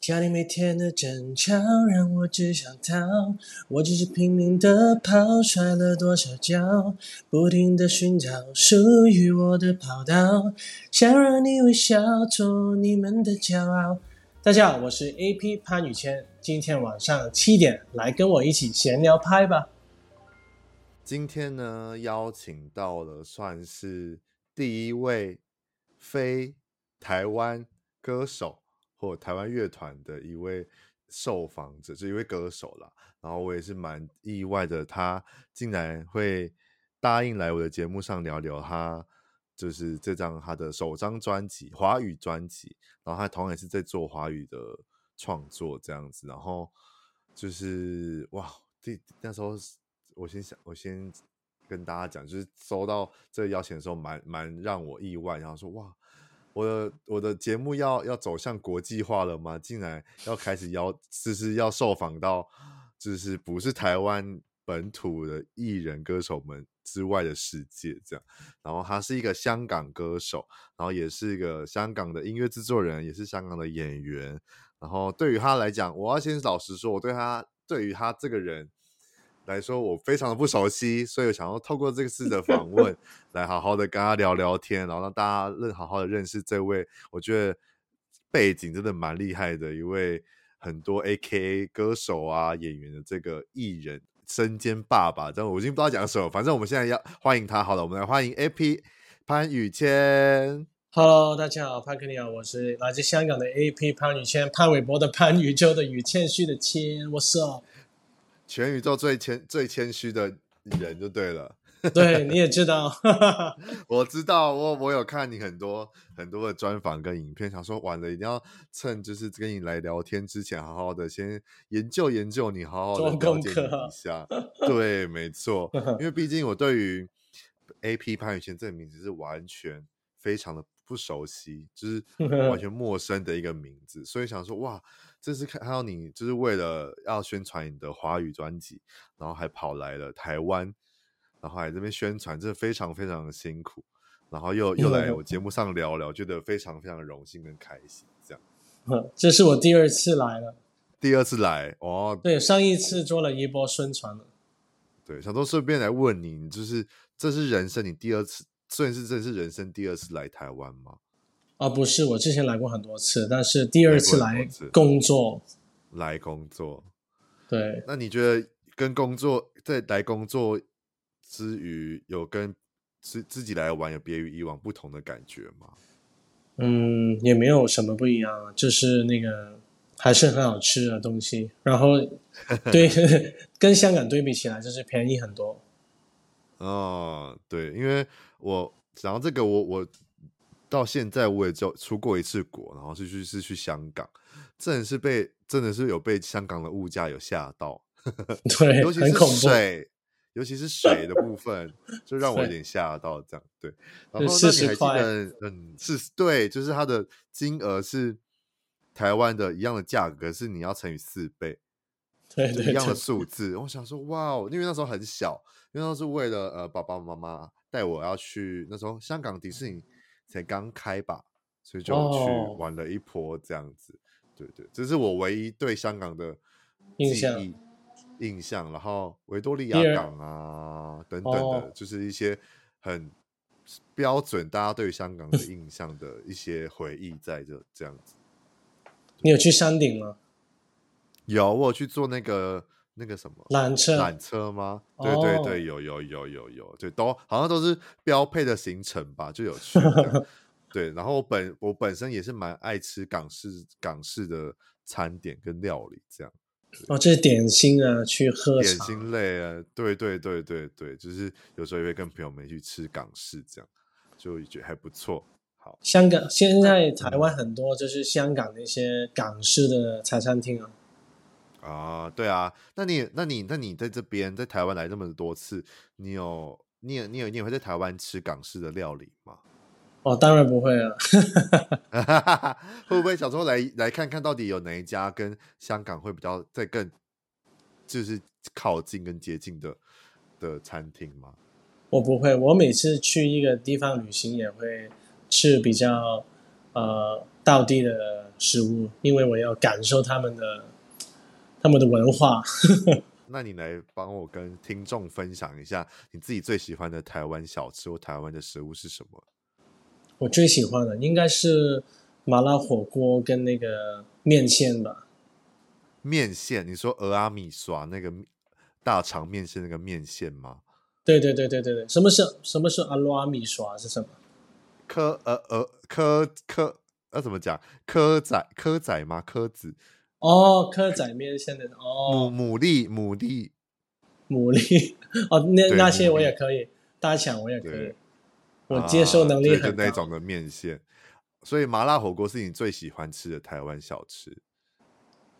家里每天的争吵让我只想逃，我只是拼命的跑，摔了多少跤，不停的寻找属于我的跑道，想让你微笑，做你们的骄傲。大家好，我是 AP 潘宇谦，今天晚上七点来跟我一起闲聊拍吧。今天呢，邀请到了算是第一位非台湾歌手。或台湾乐团的一位受访者，是一位歌手啦。然后我也是蛮意外的，他竟然会答应来我的节目上聊聊他就是这张他的首张专辑华语专辑。然后他同样也是在做华语的创作这样子。然后就是哇，这那时候我先想，我先跟大家讲，就是收到这个邀请的时候蛮，蛮蛮让我意外。然后说哇。我的我的节目要要走向国际化了吗？竟然要开始邀，就是要受访到，就是不是台湾本土的艺人歌手们之外的世界这样。然后他是一个香港歌手，然后也是一个香港的音乐制作人，也是香港的演员。然后对于他来讲，我要先老实说，我对他对于他这个人。来说，我非常的不熟悉，所以我想要透过这次的访问，来好好的跟他聊聊天，然后让大家认好好的认识这位，我觉得背景真的蛮厉害的一位，很多 AKA 歌手啊、演员的这个艺人，身兼爸爸，这样我已经不知道讲什么，反正我们现在要欢迎他，好了，我们来欢迎 AP 潘宇谦。Hello，大家好，潘克尼好，我是来自香港的 AP 潘宇谦，潘玮柏的潘，宇宙的宇，谦虚的谦，What's up？全宇宙最谦最谦虚的人就对了。对，你也知道，我知道，我我有看你很多很多的专访跟影片，想说完了一定要趁就是跟你来聊天之前，好好的先研究研究你，好好的了解你一下。对，没错，因为毕竟我对于 AP 潘宇轩这个名字是完全非常的不熟悉，就是完全陌生的一个名字，所以想说哇。这是看到你，就是为了要宣传你的华语专辑，然后还跑来了台湾，然后还这边宣传，真的非常非常的辛苦，然后又 又来我节目上聊聊，觉得非常非常荣幸跟开心。这样，这是我第二次来了，第二次来哦，对，上一次做了一波宣传了，对，想说顺便来问你，你就是这是人生你第二次，算是这是人生第二次来台湾吗？啊，不是，我之前来过很多次，但是第二次来工作，来工作，对。那你觉得跟工作在来工作之余，有跟自自己来玩有别于以往不同的感觉吗？嗯，也没有什么不一样，就是那个还是很好吃的东西，然后 对跟香港对比起来，就是便宜很多。哦，对，因为我讲到这个，我我。到现在我也就出过一次国，然后是去是去香港，真的是被真的是有被香港的物价有吓到，对，尤其是水，尤其是水的部分，就让我有点吓到这样。对，然后那你还记得，嗯，是对，就是它的金额是台湾的一样的价格，是你要乘以四倍，对，对，一样的数字。我想说，哇哦，因为那时候很小，因为那时候是为了呃爸爸妈妈带我要去那时候香港迪士尼。才刚开吧，所以就去玩了一波这样子。哦、对对，这是我唯一对香港的记忆印象。印象，然后维多利亚港啊等等的，哦、就是一些很标准大家对香港的 印象的一些回忆在这这样子。你有去山顶吗？有，我有去坐那个。那个什么缆车，缆车吗？对对对，有有有有有，对，都好像都是标配的行程吧，就有去。对，然后我本我本身也是蛮爱吃港式港式的餐点跟料理，这样。哦，这是点心啊，去喝点心类啊，对对对对对，就是有时候也会跟朋友们去吃港式，这样就觉得还不错。好，香港现在台湾很多就是香港的一些港式的茶餐厅啊。啊，对啊，那你、那你、那你在这边在台湾来这么多次，你有、你有、你有、你也会在台湾吃港式的料理吗？哦，当然不会啊。会不会想说来来看看到底有哪一家跟香港会比较再更就是靠近跟接近的的餐厅吗？我不会，我每次去一个地方旅行也会吃比较呃道地的食物，因为我要感受他们的他们的文化。那你来帮我跟听众分享一下你自己最喜欢的台湾小吃或台湾的食物是什么？我最喜欢的应该是麻辣火锅跟那个面线吧。面线？你说俄阿米刷那个大肠面线那个面线吗？对对对对对对，什么是什么是阿罗阿米刷是什么？科呃呃科科呃怎么讲？蚵仔蚵仔吗？蚵子？哦，蚵仔面线的哦，牡牡蛎牡蛎牡蛎哦，那那些我也可以，大肠我也可以，我接受能力很高。啊、那种的面线，所以麻辣火锅是你最喜欢吃的台湾小吃。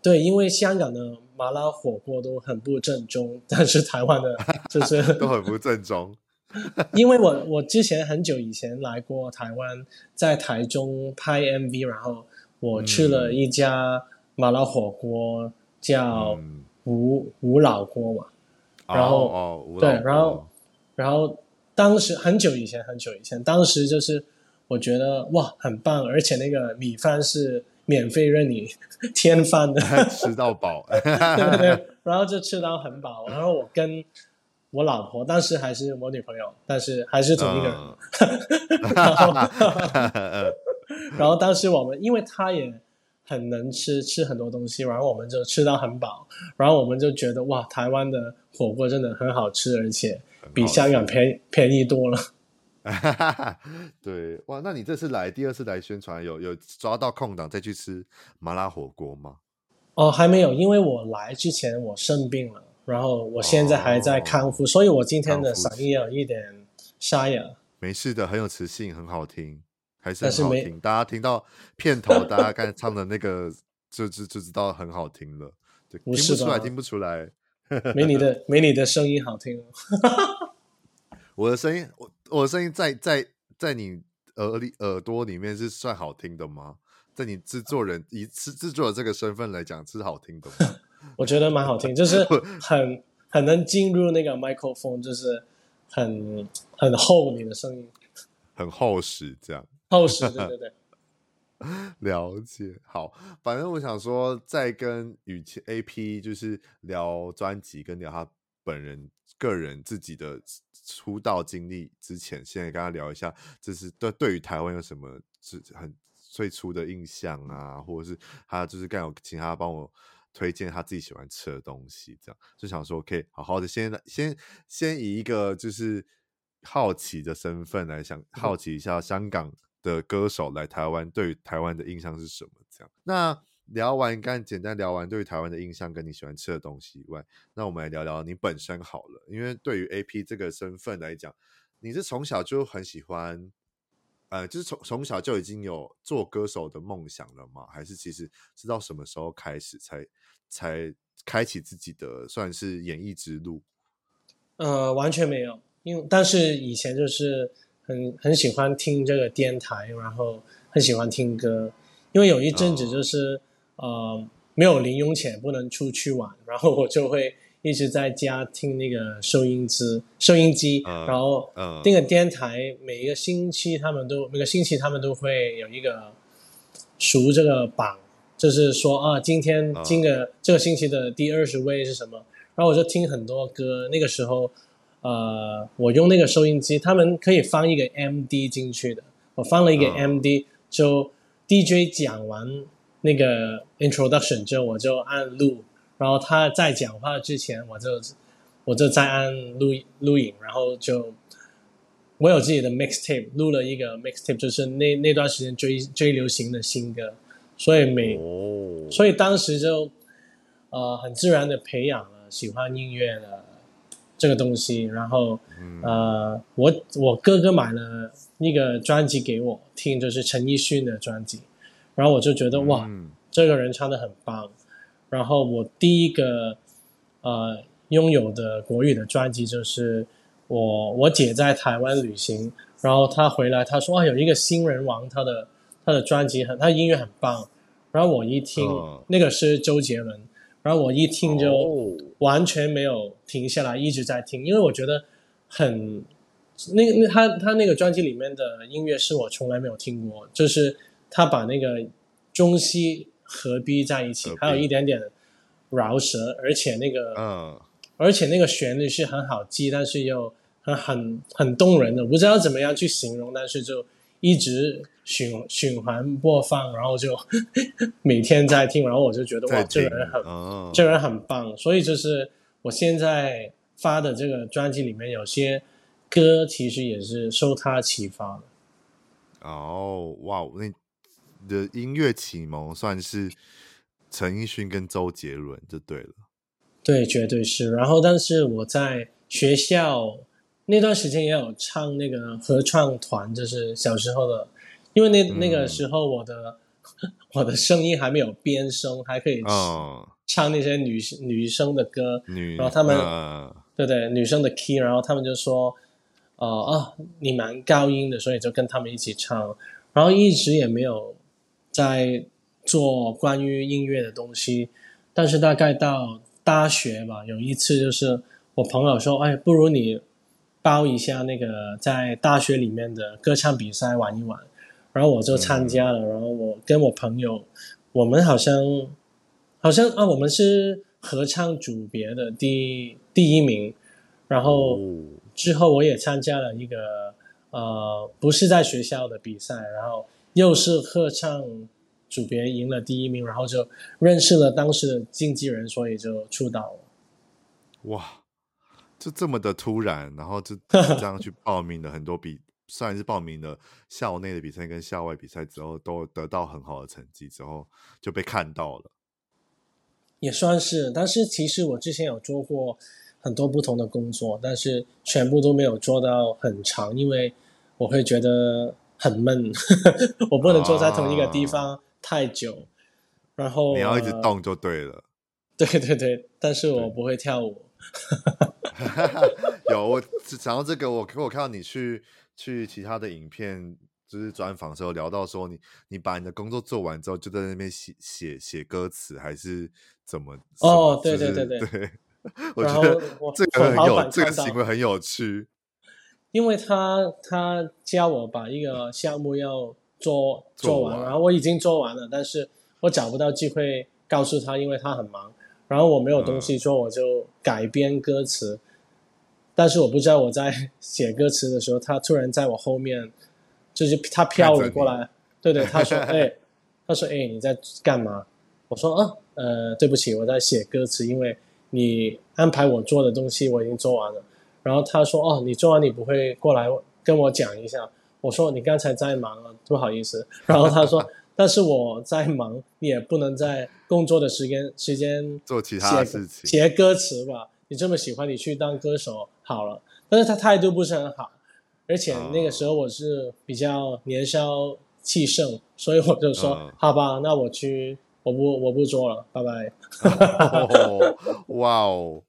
对，因为香港的麻辣火锅都很不正宗，但是台湾的 就是都很不正宗。因为我我之前很久以前来过台湾，在台中拍 MV，然后我去了一家麻辣火锅，叫吴吴、嗯、老锅嘛。然后哦，哦对，然后然后当时很久以前很久以前，当时就是我觉得哇很棒，而且那个米饭是。免费任你 添饭的，吃到饱，对对对，然后就吃到很饱。然后我跟我老婆，当时还是我女朋友，但是还是同一个人。嗯、然后，然后当时我们，因为她也很能吃，吃很多东西，然后我们就吃到很饱。然后我们就觉得哇，台湾的火锅真的很好吃，而且比香港便便宜多了。对哇，那你这次来第二次来宣传，有有抓到空档再去吃麻辣火锅吗？哦，还没有，因为我来之前我生病了，然后我现在还在康复，哦、所以我今天的嗓音有一点沙哑。没事的，很有磁性，很好听，还是很好听。大家听到片头，大家刚才唱的那个就就就知道很好听了。对，听不出来，听不出来，没你的 没你的声音好听。我的声音，我我的声音在在在你耳里耳朵里面是算好听的吗？在你制作人以制制作的这个身份来讲，是好听的吗？我觉得蛮好听，就是 很很能进入那个麦克风，就是很很厚你的声音，很厚实，这样厚实，对对对，了解。好，反正我想说，在跟雨琦 AP 就是聊专辑，跟聊他本人。个人自己的出道经历之前，现在跟他聊一下，就是对对于台湾有什么是很最初的印象啊，或者是他就是刚有请他帮我推荐他自己喜欢吃的东西，这样就想说可以好好的先先先以一个就是好奇的身份来想好奇一下香港的歌手来台湾对于台湾的印象是什么？这样那。聊完，刚简单聊完对于台湾的印象跟你喜欢吃的东西以外，那我们来聊聊你本身好了。因为对于 AP 这个身份来讲，你是从小就很喜欢，呃，就是从从小就已经有做歌手的梦想了吗？还是其实知道什么时候开始才才开启自己的算是演艺之路？呃，完全没有，因为但是以前就是很很喜欢听这个电台，然后很喜欢听歌，因为有一阵子就是。哦呃，没有零用钱，不能出去玩，然后我就会一直在家听那个收音机，收音机，呃、然后那个电台，每一个星期他们都每个星期他们都会有一个数这个榜，就是说啊，今天今个、呃、这个星期的第二十位是什么？然后我就听很多歌，那个时候，呃，我用那个收音机，他们可以放一个 MD 进去的，我放了一个 MD，、呃、就 DJ 讲完。那个 introduction 之后我就按录，然后他在讲话之前，我就我就再按录录影，然后就我有自己的 mixtape，录了一个 mixtape，就是那那段时间最最流行的新歌，所以每、oh. 所以当时就呃很自然的培养了喜欢音乐的这个东西，然后、mm. 呃我我哥哥买了一个专辑给我听，就是陈奕迅的专辑。然后我就觉得哇，嗯、这个人唱的很棒。然后我第一个呃拥有的国语的专辑就是我我姐在台湾旅行，然后她回来，她说啊，有一个新人王，他的他的专辑很，他的音乐很棒。然后我一听，嗯、那个是周杰伦。然后我一听就完全没有停下来，一直在听，因为我觉得很那那他他那个专辑里面的音乐是我从来没有听过，就是他把那个中西合璧在一起，还有一点点饶舌，而且那个嗯，而且那个旋律是很好记，但是又很很很动人的，我不知道怎么样去形容，但是就一直。循循环播放，然后就 每天在听，然后我就觉得哇，这个人很，哦、这个人很棒。所以就是我现在发的这个专辑里面有些歌，其实也是受他启发的。哦，哇，那的音乐启蒙算是陈奕迅跟周杰伦就对了。对，绝对是。然后，但是我在学校那段时间也有唱那个合唱团，就是小时候的。因为那那个时候我的、嗯、我的声音还没有变声，还可以唱那些女、哦、女生的歌，然后他们、呃、对对女生的 key，然后他们就说，呃啊你蛮高音的，所以就跟他们一起唱，然后一直也没有在做关于音乐的东西，但是大概到大学吧，有一次就是我朋友说，哎，不如你报一下那个在大学里面的歌唱比赛玩一玩。然后我就参加了，嗯、然后我跟我朋友，我们好像好像啊，我们是合唱组别的第第一名。然后之后我也参加了一个呃，不是在学校的比赛，然后又是合唱组别赢了第一名，然后就认识了当时的经纪人，所以就出道了。哇，就这么的突然，然后就 这样去报名了很多比。算是报名了校内的比赛跟校外比赛之后，都得到很好的成绩之后，就被看到了。也算是，但是其实我之前有做过很多不同的工作，但是全部都没有做到很长，因为我会觉得很闷，我不能坐在同一个地方太久。啊、然后你要一直动就对了。对对对，但是我不会跳舞。有我想到这个，我我看到你去。去其他的影片就是专访的时候聊到说，你你把你的工作做完之后，就在那边写写写歌词，还是怎么？哦，对对对对，对 我觉得这个很有这个行为很有趣，因为他他教我把一个项目要做做完，然后我已经做完了，但是我找不到机会告诉他，因为他很忙，然后我没有东西做，嗯、我就改编歌词。但是我不知道我在写歌词的时候，他突然在我后面，就是他飘了过来，对对，他说：“ 哎，他说哎，你在干嘛？”我说：“啊，呃，对不起，我在写歌词，因为你安排我做的东西我已经做完了。”然后他说：“哦，你做完你不会过来跟我讲一下？”我说：“你刚才在忙啊，不好意思。”然后他说：“但是我在忙，你也不能在工作的时间时间做其他的事情，写歌词吧。”你这么喜欢，你去当歌手好了。但是他态度不是很好，而且那个时候我是比较年少气盛，哦、所以我就说、哦、好吧，那我去，我不我不做了，拜拜。哦、哇哦，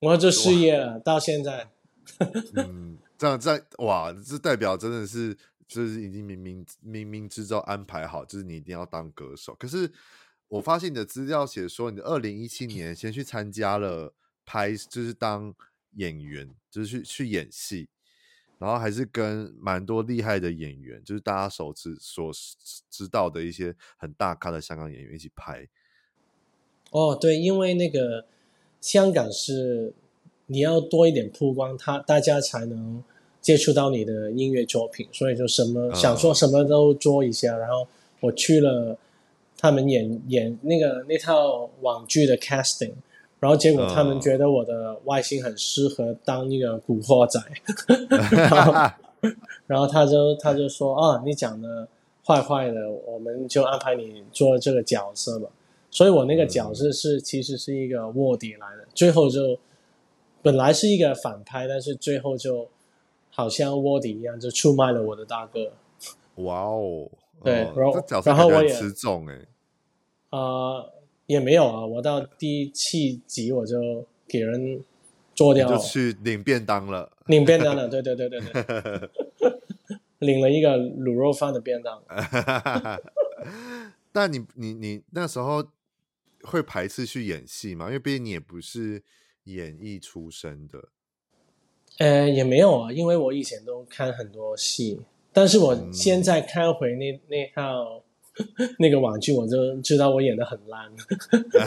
我就失业了，到现在。嗯，这样在哇，这代表真的是就是已经冥冥冥冥之中安排好，就是你一定要当歌手。可是我发现你的资料写说，你的二零一七年先去参加了。拍就是当演员，就是去去演戏，然后还是跟蛮多厉害的演员，就是大家熟知所知道的一些很大咖的香港演员一起拍。哦，对，因为那个香港是你要多一点曝光，他大家才能接触到你的音乐作品，所以就什么、嗯、想说什么都做一下。然后我去了他们演演那个那套网剧的 casting。然后结果他们觉得我的外形很适合当一个古惑仔，然 后然后他就他就说啊，你讲的坏坏的，我们就安排你做这个角色吧。所以我那个角色是其实是一个卧底来的，最后就本来是一个反派，但是最后就好像卧底一样，就出卖了我的大哥。哇哦，对，然后然后我也吃重哎，啊。也没有啊，我到第七集我就给人做掉了，就去领便当了，领便当了，对对对对对。领了一个卤肉饭的便当。但你你你那时候会排斥去演戏吗？因为毕竟你也不是演艺出身的。呃，也没有啊，因为我以前都看很多戏，但是我现在看回那、嗯、那套 那个网剧，我就知道我演的很烂。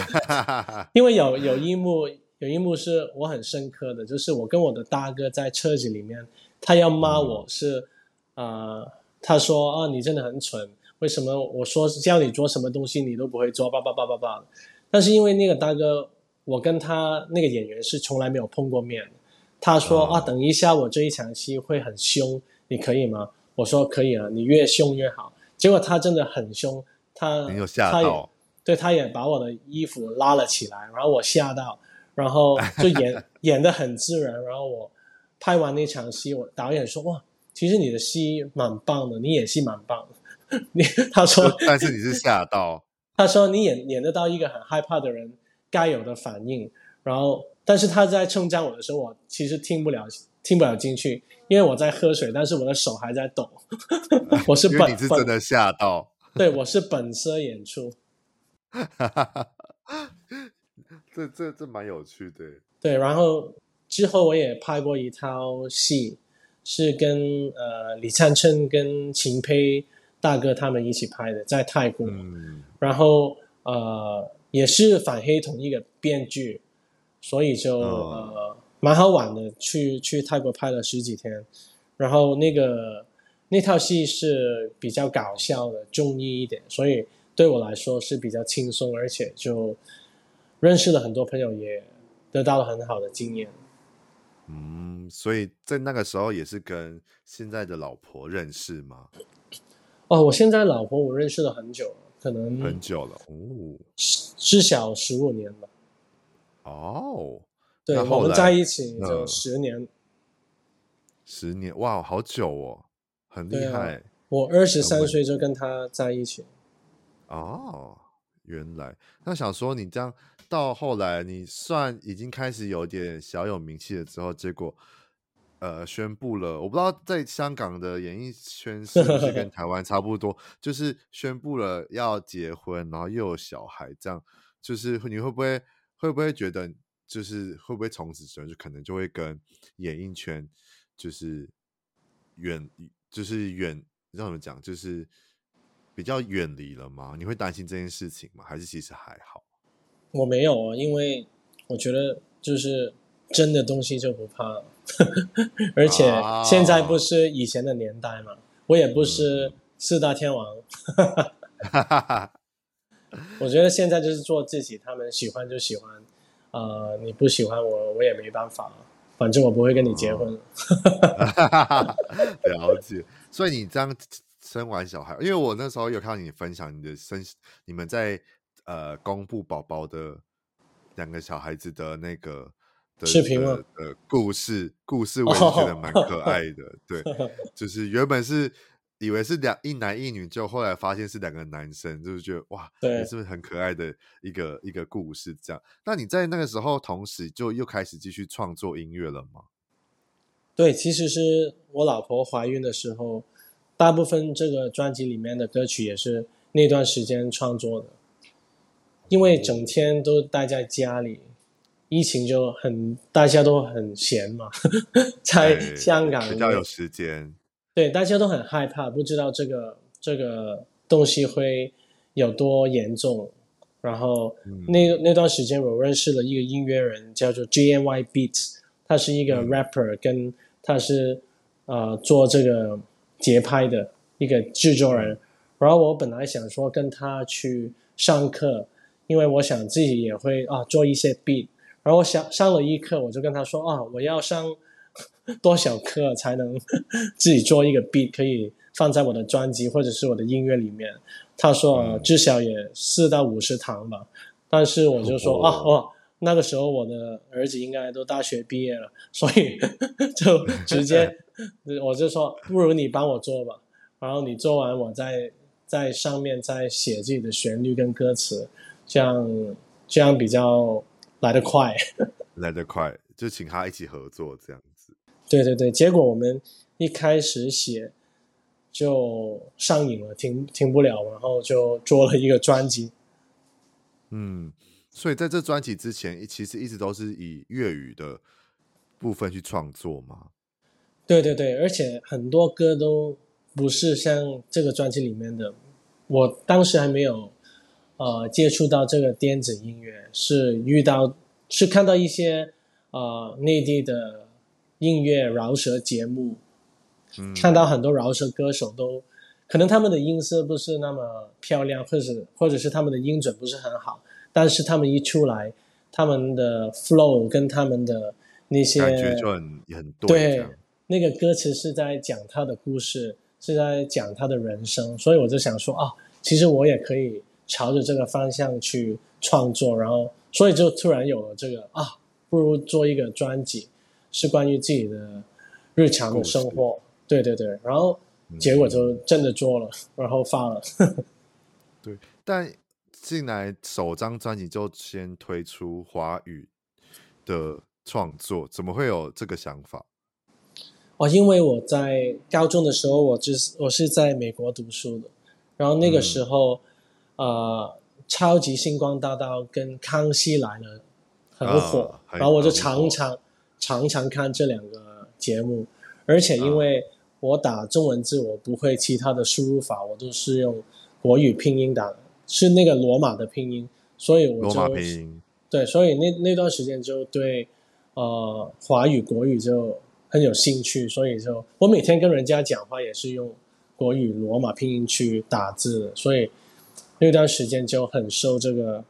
因为有有一幕有一幕是我很深刻的，就是我跟我的大哥在车子里面，他要骂我是啊、他说啊，你真的很蠢。为什么我说叫你做什么东西你都不会做？叭叭叭叭叭。但是因为那个大哥，我跟他那个演员是从来没有碰过面。他说啊，等一下我这一场戏会很凶，你可以吗？我说可以啊，你越凶越好。结果他真的很凶，他没有吓到，他也对，他也把我的衣服拉了起来，然后我吓到，然后 就演演的很自然。然后我拍完那场戏，我导演说哇，其实你的戏蛮棒的，你演戏蛮棒的。你他说，但是你是吓到。他说你演演得到一个很害怕的人该有的反应，然后，但是他在称赞我的时候，我其实听不了，听不了进去，因为我在喝水，但是我的手还在抖。我是本，你是真的吓到。对，我是本色演出。这这这蛮有趣的。对，然后之后我也拍过一套戏，是跟呃李灿琛跟秦沛。大哥他们一起拍的，在泰国，嗯、然后呃也是反黑同一个编剧，所以就、哦、呃蛮好玩的，去去泰国拍了十几天，然后那个那套戏是比较搞笑的，综艺一点，所以对我来说是比较轻松，而且就认识了很多朋友，也得到了很好的经验。嗯，所以在那个时候也是跟现在的老婆认识吗？哦，我现在老婆我认识了很久了，可能很久了哦，至少十五年吧。哦，对，我们在一起就十年，呃，十年哇，好久哦，很厉害。啊，我二十三岁就跟他在一起。哦，原来那想说你这样到后来，你算已经开始有点小有名气了之后，结果。呃，宣布了，我不知道在香港的演艺圈是不是跟 台湾差不多，就是宣布了要结婚，然后又有小孩，这样就是你会不会会不会觉得，就是会不会从此之后就可能就会跟演艺圈就是远，就是远，你知道怎么讲，就是比较远离了吗？你会担心这件事情吗？还是其实还好？我没有啊，因为我觉得就是真的东西就不怕。而且现在不是以前的年代嘛，我也不是四大天王。我觉得现在就是做自己，他们喜欢就喜欢，呃，你不喜欢我，我也没办法，反正我不会跟你结婚。了解，所以你这样生完小孩，因为我那时候有看到你分享你的生，你们在呃公布宝宝的两个小孩子的那个。视频吗？呃，故事故事我也觉得蛮 可爱的，哦、对，就是原本是以为是两一男一女，就后来发现是两个男生，就是觉得哇，对，是不是很可爱的一个一个故事？这样，那你在那个时候同时就又开始继续创作音乐了吗？对，其实是我老婆怀孕的时候，大部分这个专辑里面的歌曲也是那段时间创作的，因为整天都待在家里。疫情就很，大家都很闲嘛，在香港比较有时间。对，大家都很害怕，不知道这个这个东西会有多严重。然后、嗯、那那段时间，我认识了一个音乐人，叫做 JNY Beats，他是一个 rapper，、嗯、跟他是呃做这个节拍的一个制作人。然后我本来想说跟他去上课，因为我想自己也会啊做一些 beat。然后我想上了一课，我就跟他说啊，我要上 多少课才能自己做一个 beat，可以放在我的专辑或者是我的音乐里面？他说、啊、至少也四到五十堂吧。但是我就说、哦、啊，哦，那个时候我的儿子应该都大学毕业了，所以 就直接 我就说，不如你帮我做吧。然后你做完，我再在上面再写自己的旋律跟歌词，这样这样比较。来得快，来得快，就请他一起合作这样子。对对对，结果我们一开始写，就上瘾了，停停不了，然后就做了一个专辑。嗯，所以在这专辑之前，其实一直都是以粤语的部分去创作嘛。对对对，而且很多歌都不是像这个专辑里面的。我当时还没有呃接触到这个电子音乐，是遇到是看到一些呃内地的音乐饶舌节目，嗯，看到很多饶舌歌手都可能他们的音色不是那么漂亮，或者或者是他们的音准不是很好，但是他们一出来，他们的 flow 跟他们的那些感觉就很很对。对那个歌词是在讲他的故事，是在讲他的人生，所以我就想说啊，其实我也可以朝着这个方向去创作，然后所以就突然有了这个啊，不如做一个专辑，是关于自己的日常的生活，对对对，然后结果就真的做了，嗯、然后发了。对，但进来首张专辑就先推出华语的创作，怎么会有这个想法？哦，因为我在高中的时候，我就是我是在美国读书的，然后那个时候，嗯、呃，超级星光大道跟康熙来了很火，啊、然后我就常常常常看这两个节目，而且因为我打中文字我不会其他的输入法，我都是用国语拼音打的，是那个罗马的拼音，所以我就对，所以那那段时间就对呃华语国语就。很有兴趣，所以就我每天跟人家讲话也是用国语罗马拼音去打字，所以那段时间就很受这个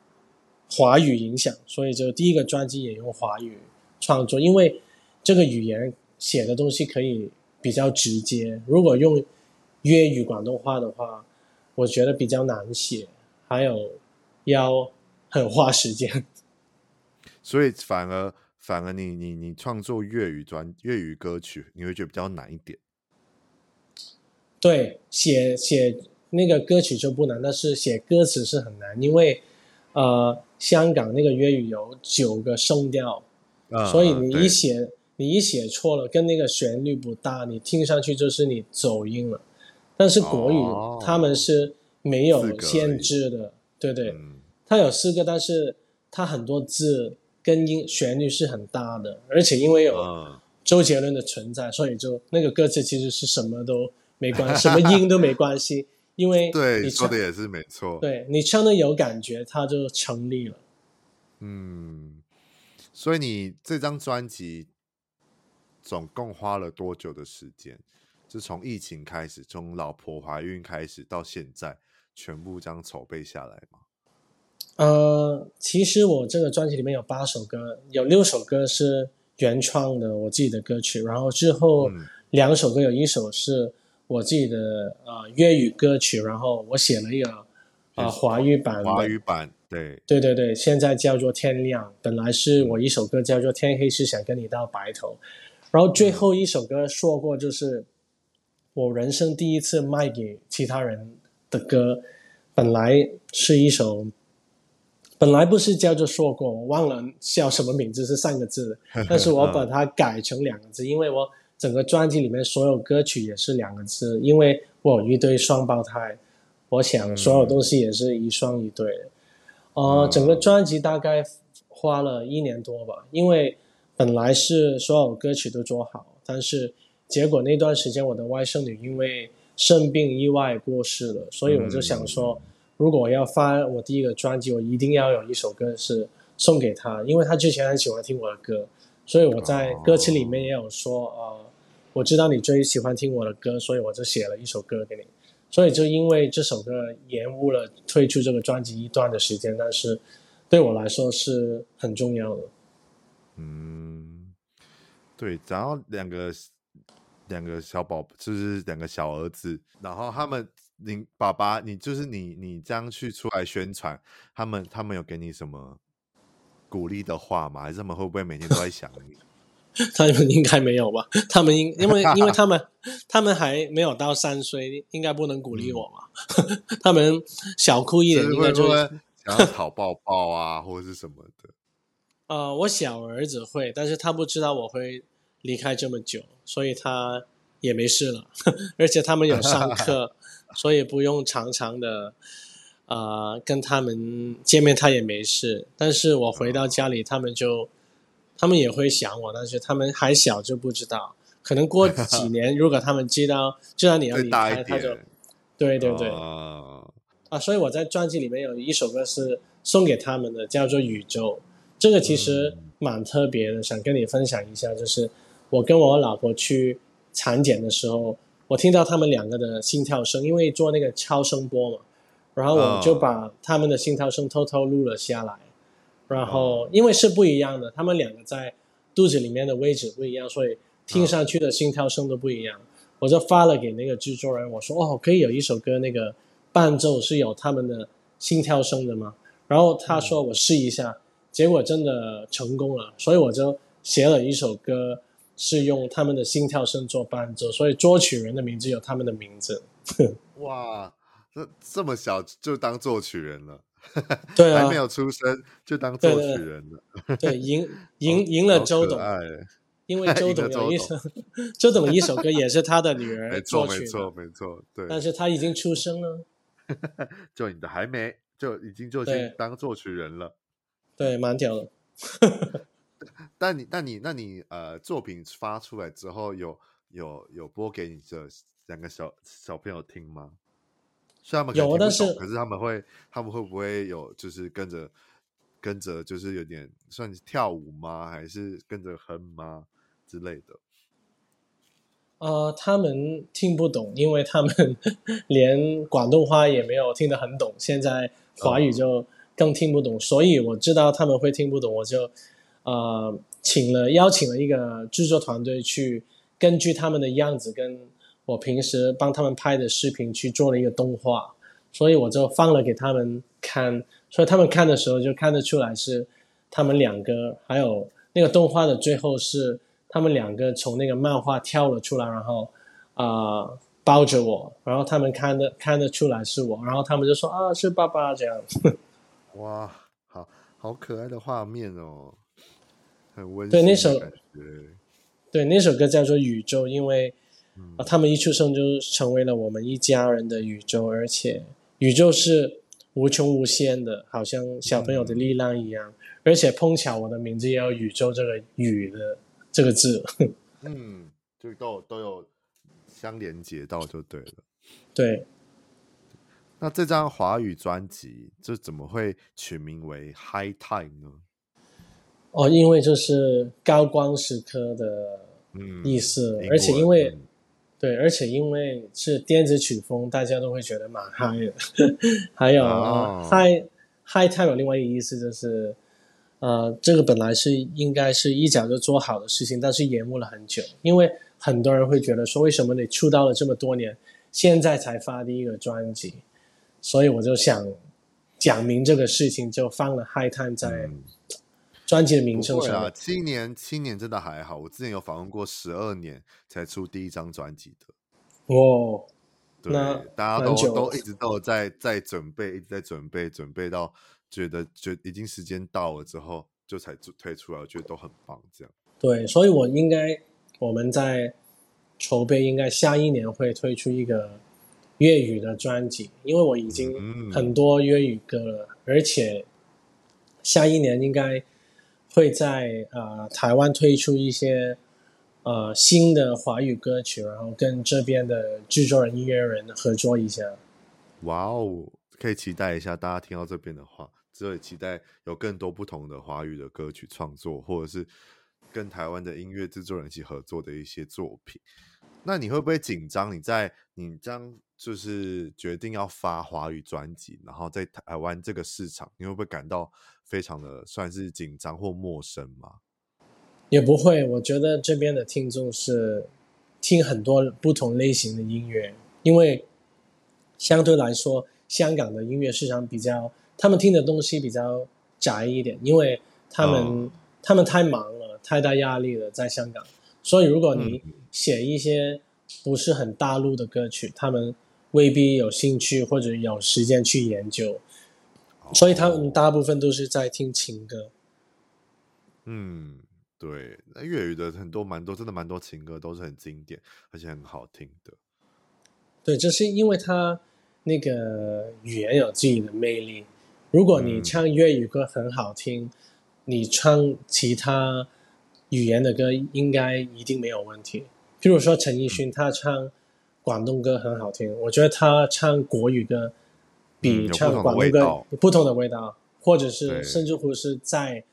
华语影响，所以就第一个专辑也用华语创作，因为这个语言写的东西可以比较直接，如果用粤语广东话的话，我觉得比较难写，还有要很花时间，所以反而。反而你你你创作粤语专粤语歌曲，你会觉得比较难一点。对，写写那个歌曲就不难，但是写歌词是很难，因为呃，香港那个粤语有九个声调，嗯、所以你一写你一写错了，跟那个旋律不搭，你听上去就是你走音了。但是国语、哦、他们是没有限制的，对对，嗯、它有四个，但是它很多字。跟音旋律是很搭的，而且因为有周杰伦的存在，嗯、所以就那个歌词其实是什么都没关系，什么音都没关系，因为 对你说的也是没错，对你唱的有感觉，它就成立了。嗯，所以你这张专辑总共花了多久的时间？是从疫情开始，从老婆怀孕开始到现在，全部这样筹备下来吗？呃，其实我这个专辑里面有八首歌，有六首歌是原创的，我自己的歌曲。然后之后两首歌，有一首是我自己的呃粤语歌曲，然后我写了一个啊、呃、华语版。华语版，对对对对，现在叫做天亮。本来是我一首歌叫做天黑是想跟你到白头，然后最后一首歌说过就是我人生第一次卖给其他人的歌，本来是一首。本来不是叫做说过，我忘了叫什么名字，是三个字，但是我把它改成两个字，因为我整个专辑里面所有歌曲也是两个字，因为我有一对双胞胎，我想所有东西也是一双一对的。呃，整个专辑大概花了一年多吧，因为本来是所有歌曲都做好，但是结果那段时间我的外甥女因为生病意外过世了，所以我就想说。如果我要发我第一个专辑，我一定要有一首歌是送给她，因为她之前很喜欢听我的歌，所以我在歌词里面也有说，呃，我知道你最喜欢听我的歌，所以我就写了一首歌给你。所以就因为这首歌延误了推出这个专辑一段的时间，但是对我来说是很重要的。嗯，对，然后两个两个小宝，就是两个小儿子，然后他们。你爸爸，你就是你，你这样去出来宣传，他们他们有给你什么鼓励的话吗？还是他们会不会每天都在想你？他们应该没有吧？他们应因为因为他们 他们还没有到三岁，应该不能鼓励我嘛。嗯、他们小哭一点，应该就会想要讨抱抱啊，或者是什么的。呃，我小儿子会，但是他不知道我会离开这么久，所以他。也没事了，而且他们有上课，所以不用常常的啊、呃、跟他们见面，他也没事。但是我回到家里，他们就他们也会想我，但是他们还小就不知道。可能过几年，如果他们知道知道你要离开，他就对对对、哦、啊！所以我在专辑里面有一首歌是送给他们的，叫做《宇宙》。这个其实蛮特别的，想跟你分享一下。就是我跟我老婆去产检的时候，我听到他们两个的心跳声，因为做那个超声波嘛，然后我就把他们的心跳声偷偷录了下来。然后因为是不一样的，他们两个在肚子里面的位置不一样，所以。听上去的心跳声都不一样，我就发了给那个制作人，我说：“哦，可以有一首歌，那个伴奏是有他们的心跳声的吗？”然后他说：“我试一下。”结果真的成功了，所以我就写了一首歌，是用他们的心跳声做伴奏，所以作曲人的名字有他们的名字。哇，这这么小就当作曲人了？对啊，还没有出生就当作曲人了？对，赢 赢赢了周董。因为周董有一首，周董一首歌也是他的女儿作曲，没错没错没错，对。但是他已经出生了，就你的还没，就已经就先当作曲人了，对，蛮屌的。但你，但你，那你呃，作品发出来之后，有有有播给你这两个小小朋友听吗？虽然他们有，但是可是他们会，他们会不会有就是跟着跟着就是有点算是跳舞吗？还是跟着哼吗？之类的，呃，他们听不懂，因为他们 连广东话也没有听得很懂。现在华语就更听不懂，哦、所以我知道他们会听不懂，我就呃请了邀请了一个制作团队去根据他们的样子跟我平时帮他们拍的视频去做了一个动画，所以我就放了给他们看，所以他们看的时候就看得出来是他们两个，还有那个动画的最后是。他们两个从那个漫画跳了出来，然后啊、呃、抱着我，然后他们看得看得出来是我，然后他们就说啊是爸爸这样。哇，好好可爱的画面哦，很温馨。对那首，对那首歌叫做《宇宙》，因为、嗯、啊他们一出生就成为了我们一家人的宇宙，而且宇宙是无穷无限的，好像小朋友的力量一样。嗯、而且碰巧我的名字也有“宇宙”这个“宇”的。这个字，嗯，就都都有相连接到就对了。对，那这张华语专辑就怎么会取名为《High Time》呢？哦，因为这是高光时刻的意思，嗯、而且因为、嗯、对，而且因为是电子曲风，大家都会觉得蛮嗨的。还有、哦、High High Time 有另外一个意思就是。呃，这个本来是应该是一早就做好的事情，但是延误了很久，因为很多人会觉得说，为什么你出道了这么多年，现在才发第一个专辑？所以我就想讲明这个事情，就放了《High Time》在专辑的名称上。啊、七年，七年真的还好。我之前有访问过十二年才出第一张专辑的。哦，对，那大家都都一直都在在准备，一直在准备，准备到。觉得就已经时间到了之后，就才推出来，我觉得都很棒。这样对，所以我应该我们在筹备，应该下一年会推出一个粤语的专辑，因为我已经很多粤语歌了，嗯、而且下一年应该会在呃台湾推出一些呃新的华语歌曲，然后跟这边的制作人、音乐人合作一下。哇哦，可以期待一下，大家听到这边的话。之后也期待有更多不同的华语的歌曲创作，或者是跟台湾的音乐制作人一起合作的一些作品。那你会不会紧张？你在你将就是决定要发华语专辑，然后在台湾这个市场，你会不会感到非常的算是紧张或陌生吗？也不会，我觉得这边的听众是听很多不同类型的音乐，因为相对来说，香港的音乐市场比较。他们听的东西比较窄一点，因为他们、oh. 他们太忙了，太大压力了，在香港。所以如果你写一些不是很大陆的歌曲，他们未必有兴趣或者有时间去研究。所以他们大部分都是在听情歌。嗯，对，那粤语的很多蛮多，真的蛮多情歌都是很经典，而且很好听的。对，就是因为它那个语言有自己的魅力。如果你唱粤语歌很好听，嗯、你唱其他语言的歌应该一定没有问题。譬如说陈奕迅，他唱广东歌很好听，我觉得他唱国语歌比唱广东歌有不同的味道，或者是甚至乎是再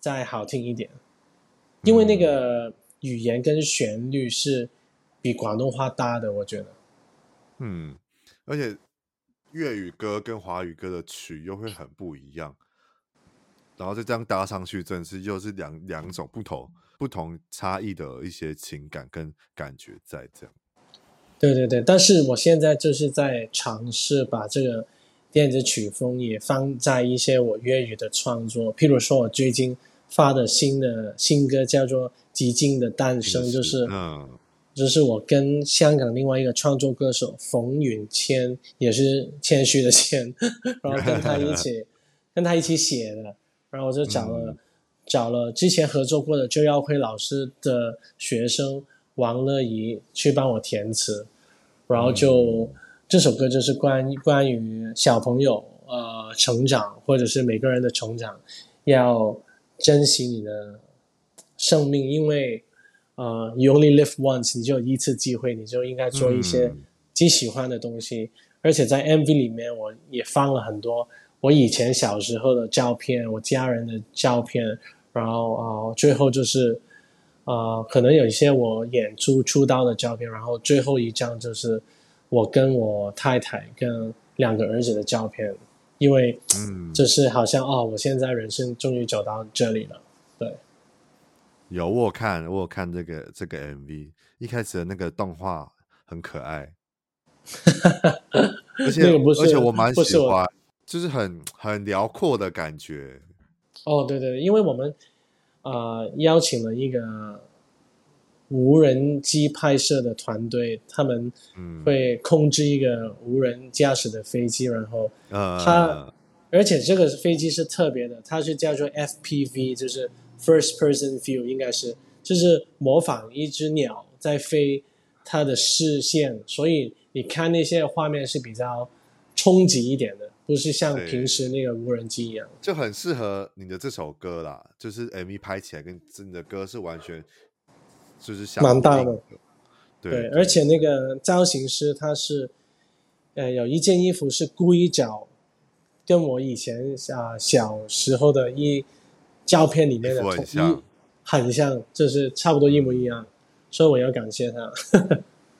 再好听一点，因为那个语言跟旋律是比广东话搭的，我觉得。嗯，而且粤语歌跟华语歌的曲又会很不一样，然后再这样搭上去，真的是又是两两种不同不同差异的一些情感跟感觉在这样。对对对，但是我现在就是在尝试把这个电子曲风也放在一些我粤语的创作，譬如说我最近发的新的新歌叫做《寂静的诞生》，就是嗯。就是我跟香港另外一个创作歌手冯允谦，也是谦虚的谦，然后跟他一起 跟他一起写的，然后我就找了、嗯、找了之前合作过的周耀辉老师的学生王乐怡去帮我填词，然后就、嗯、这首歌就是关关于小朋友呃成长，或者是每个人的成长，要珍惜你的生命，因为。呃、uh，You only live once，你就有一次机会，你就应该做一些自己喜欢的东西。嗯。而且在 MV 里面，我也放了很多我以前小时候的照片，我家人的照片。然后啊、呃，最后就是啊、呃，可能有一些我演出出道的照片。然后最后一张就是我跟我太太跟两个儿子的照片，因为嗯，就是好像哦，我现在人生终于走到这里了，对。有我有看，我有看这个这个 MV，一开始的那个动画很可爱，而且 而且我蛮喜欢，就是很很辽阔的感觉。哦，对对，因为我们啊、呃、邀请了一个无人机拍摄的团队，他们会控制一个无人驾驶的飞机，然后它、呃，而且这个飞机是特别的，它是叫做 FPV，就是。First person view 应该是就是模仿一只鸟在飞，它的视线，所以你看那些画面是比较冲击一点的，不是像平时那个无人机一样。就很适合你的这首歌啦，就是 MV 拍起来跟真的歌是完全就是相蛮大的。对，对，而且那个造型师他是，呃，有一件衣服是故意找跟我以前啊小时候的一。照片里面的很像，很像，就是差不多一模一样，所以我要感谢他。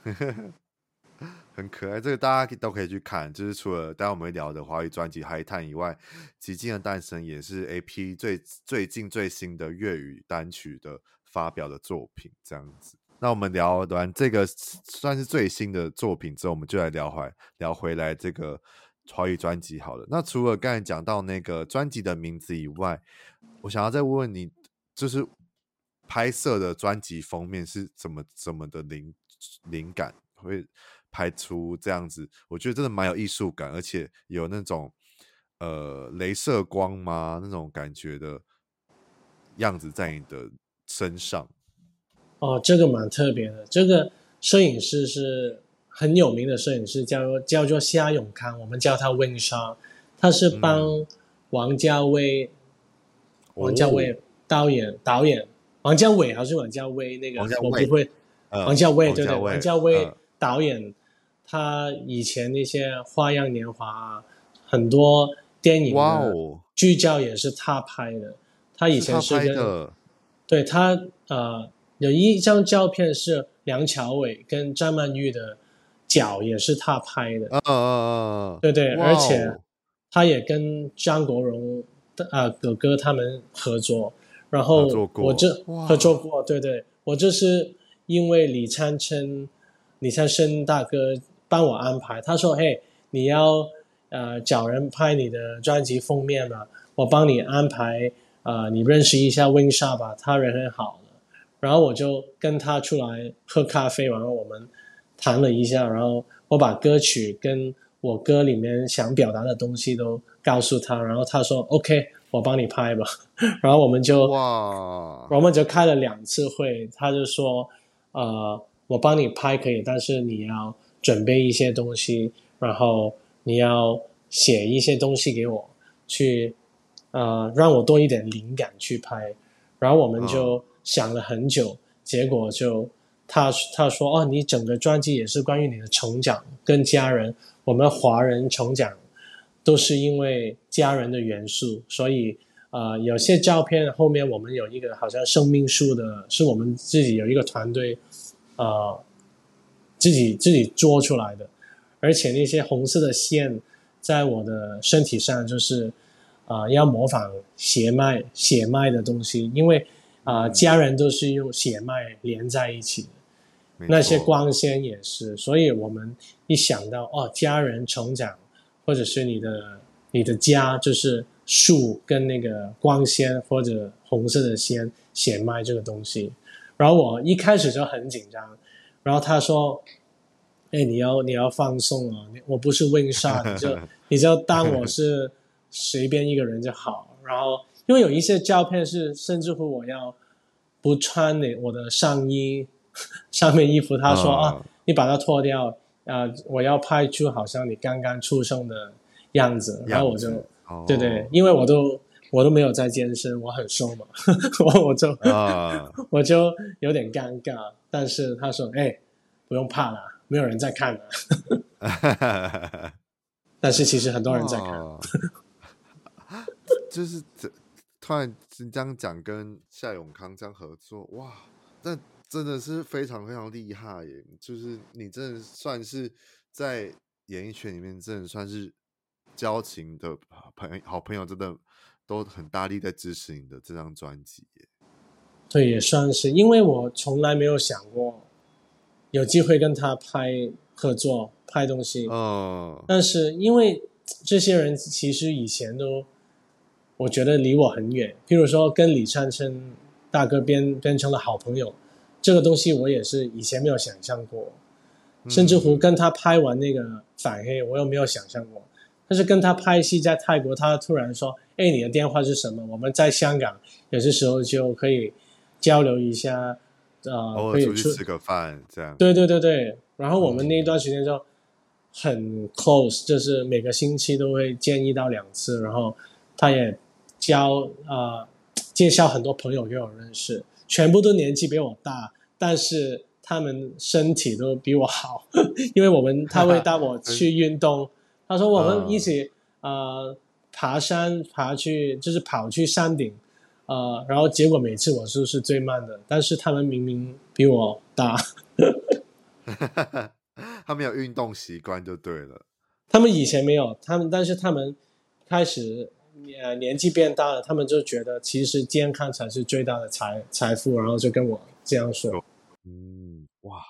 很可爱，这个大家都可以去看。就是除了待会我们会聊的华语专辑《海探》以外，《寂静的诞生》也是 AP 最最近最新的粤语单曲的发表的作品。这样子，那我们聊完这个算是最新的作品之后，我们就来聊回聊回来这个华语专辑好了。那除了刚才讲到那个专辑的名字以外，我想要再问问你，就是拍摄的专辑封面是怎么怎么的灵灵感，会拍出这样子？我觉得真的蛮有艺术感，而且有那种呃镭射光吗？那种感觉的样子在你的身上。哦，这个蛮特别的。这个摄影师是很有名的摄影师，叫叫做夏永康，我们叫他 Wing Shot，他是帮王家卫。嗯王家卫导演，导演王家卫还是王家卫？那个我不会。王家卫，对对，王家卫导演，他以前那些《花样年华》很多电影哦剧照也是他拍的。他以前是跟，对他呃有一张照片是梁朝伟跟张曼玉的脚也是他拍的。啊啊啊，对对，而且他也跟张国荣。啊，哥哥他们合作，然后我这合作过，对对，我这是因为李灿琛、李灿琛大哥帮我安排，他说：“嘿，你要呃找人拍你的专辑封面嘛，我帮你安排啊、呃，你认识一下 Wing Shot 吧，他人很好的。”然后我就跟他出来喝咖啡，然后我们谈了一下，然后我把歌曲跟我歌里面想表达的东西都告诉他，然后他说 OK，我帮你拍吧。然后我们就哇，我们就开了两次会，他就说呃，我帮你拍可以，但是你要准备一些东西，然后你要写一些东西给我去，呃，让我多一点灵感去拍。然后我们就想了很久，哦、结果就他他说哦，你整个专辑也是关于你的成长跟家人。我们华人成长都是因为家人的元素，所以呃，有些照片后面我们有一个好像生命树的，是我们自己有一个团队呃自己自己做出来的，而且那些红色的线在我的身体上就是。啊、呃，要模仿血脉血脉的东西，因为啊、呃，家人都是用血脉连在一起的，那些光纤也是，所以我们一想到哦，家人成长，或者是你的你的家就是树跟那个光纤或者红色的纤血脉这个东西，然后我一开始就很紧张，然后他说，哎，你要你要放松啊，我不是 Wing Shot，你就你就当我是。随便一个人就好，然后因为有一些照片是甚至乎我要不穿你我的上衣上面衣服，他说、哦、啊，你把它脱掉啊、呃，我要拍出好像你刚刚出生的样子，然后我就、哦、对对，因为我都我都没有在健身，我很瘦嘛，我我就、哦、我就有点尴尬，但是他说哎，不用怕了，没有人在看的，但是其实很多人在看。哦就是这突然这样讲，跟夏永康这样合作，哇，那真的是非常非常厉害耶！就是你真的算是在演艺圈里面，真的算是交情的朋友、好朋友，真的都很大力在支持你的这张专辑耶。对，也算是，因为我从来没有想过有机会跟他拍合作、拍东西。哦，但是因为这些人其实以前都。我觉得离我很远，譬如说跟李灿生大哥变变成了好朋友，这个东西我也是以前没有想象过，甚至乎跟他拍完那个反黑，我又没有想象过。但是跟他拍戏在泰国，他突然说：“哎，你的电话是什么？我们在香港，有些时候就可以交流一下，呃，可以出去吃个饭这样。”对对对对，然后我们那一段时间就很 close，就是每个星期都会见一到两次，然后他也。交啊、呃，介绍很多朋友给我认识，全部都年纪比我大，但是他们身体都比我好，因为我们他会带我去运动，他说我们一起啊、呃、爬山，爬去就是跑去山顶，呃，然后结果每次我是是最慢的，但是他们明明比我大，他们有运动习惯就对了，他们以前没有，他们但是他们开始。呃，年纪变大了，他们就觉得其实健康才是最大的财财富，然后就跟我这样说。嗯，哇，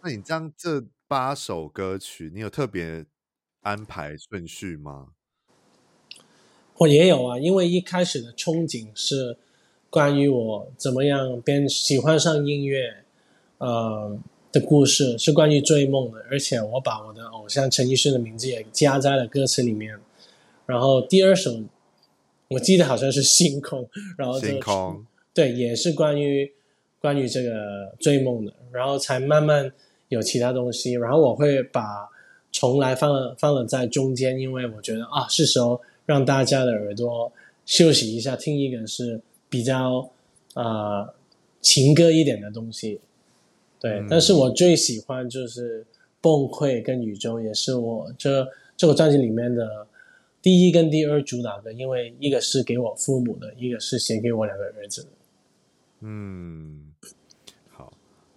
那你这样这八首歌曲，你有特别安排顺序吗？我也有啊，因为一开始的憧憬是关于我怎么样变喜欢上音乐，呃的故事是关于追梦的，而且我把我的偶像陈奕迅的名字也加在了歌词里面。然后第二首。我记得好像是星空，然后星空对，也是关于关于这个追梦的，然后才慢慢有其他东西，然后我会把重来放了放了在中间，因为我觉得啊，是时候让大家的耳朵休息一下，听一个是比较啊、呃、情歌一点的东西，对、嗯，但是我最喜欢就是崩溃跟宇宙，也是我这这个专辑里面的。第一跟第二主打的，因为一个是给我父母的，一个是写给我两个儿子的。嗯，好，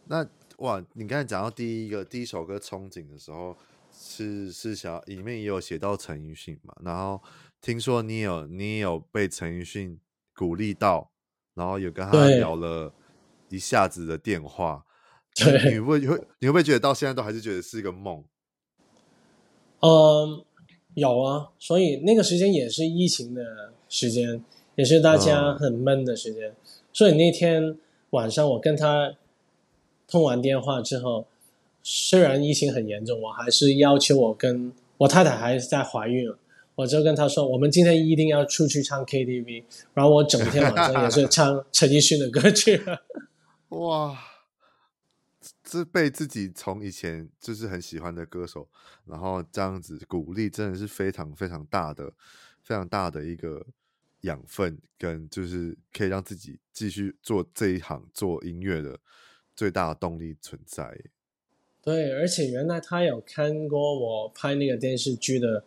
那哇，你刚才讲到第一个第一首歌《憧憬》的时候，是是想里面也有写到陈奕迅嘛？然后听说你有你也有被陈奕迅鼓励到，然后有跟他聊了一下子的电话。你会会你会不会觉得到现在都还是觉得是一个梦？嗯。有啊，所以那个时间也是疫情的时间，也是大家很闷的时间。Oh. 所以那天晚上我跟他通完电话之后，虽然疫情很严重，我还是要求我跟我太太还在怀孕了，我就跟她说，我们今天一定要出去唱 KTV，然后我整天晚上也是唱陈奕迅的歌曲。哇，这被自己从以前就是很喜欢的歌手，然后这样子鼓励，真的是非常非常大的、非常大的一个养分，跟就是可以让自己继续做这一行做音乐的最大的动力存在。对，而且原来他有看过我拍那个电视剧的，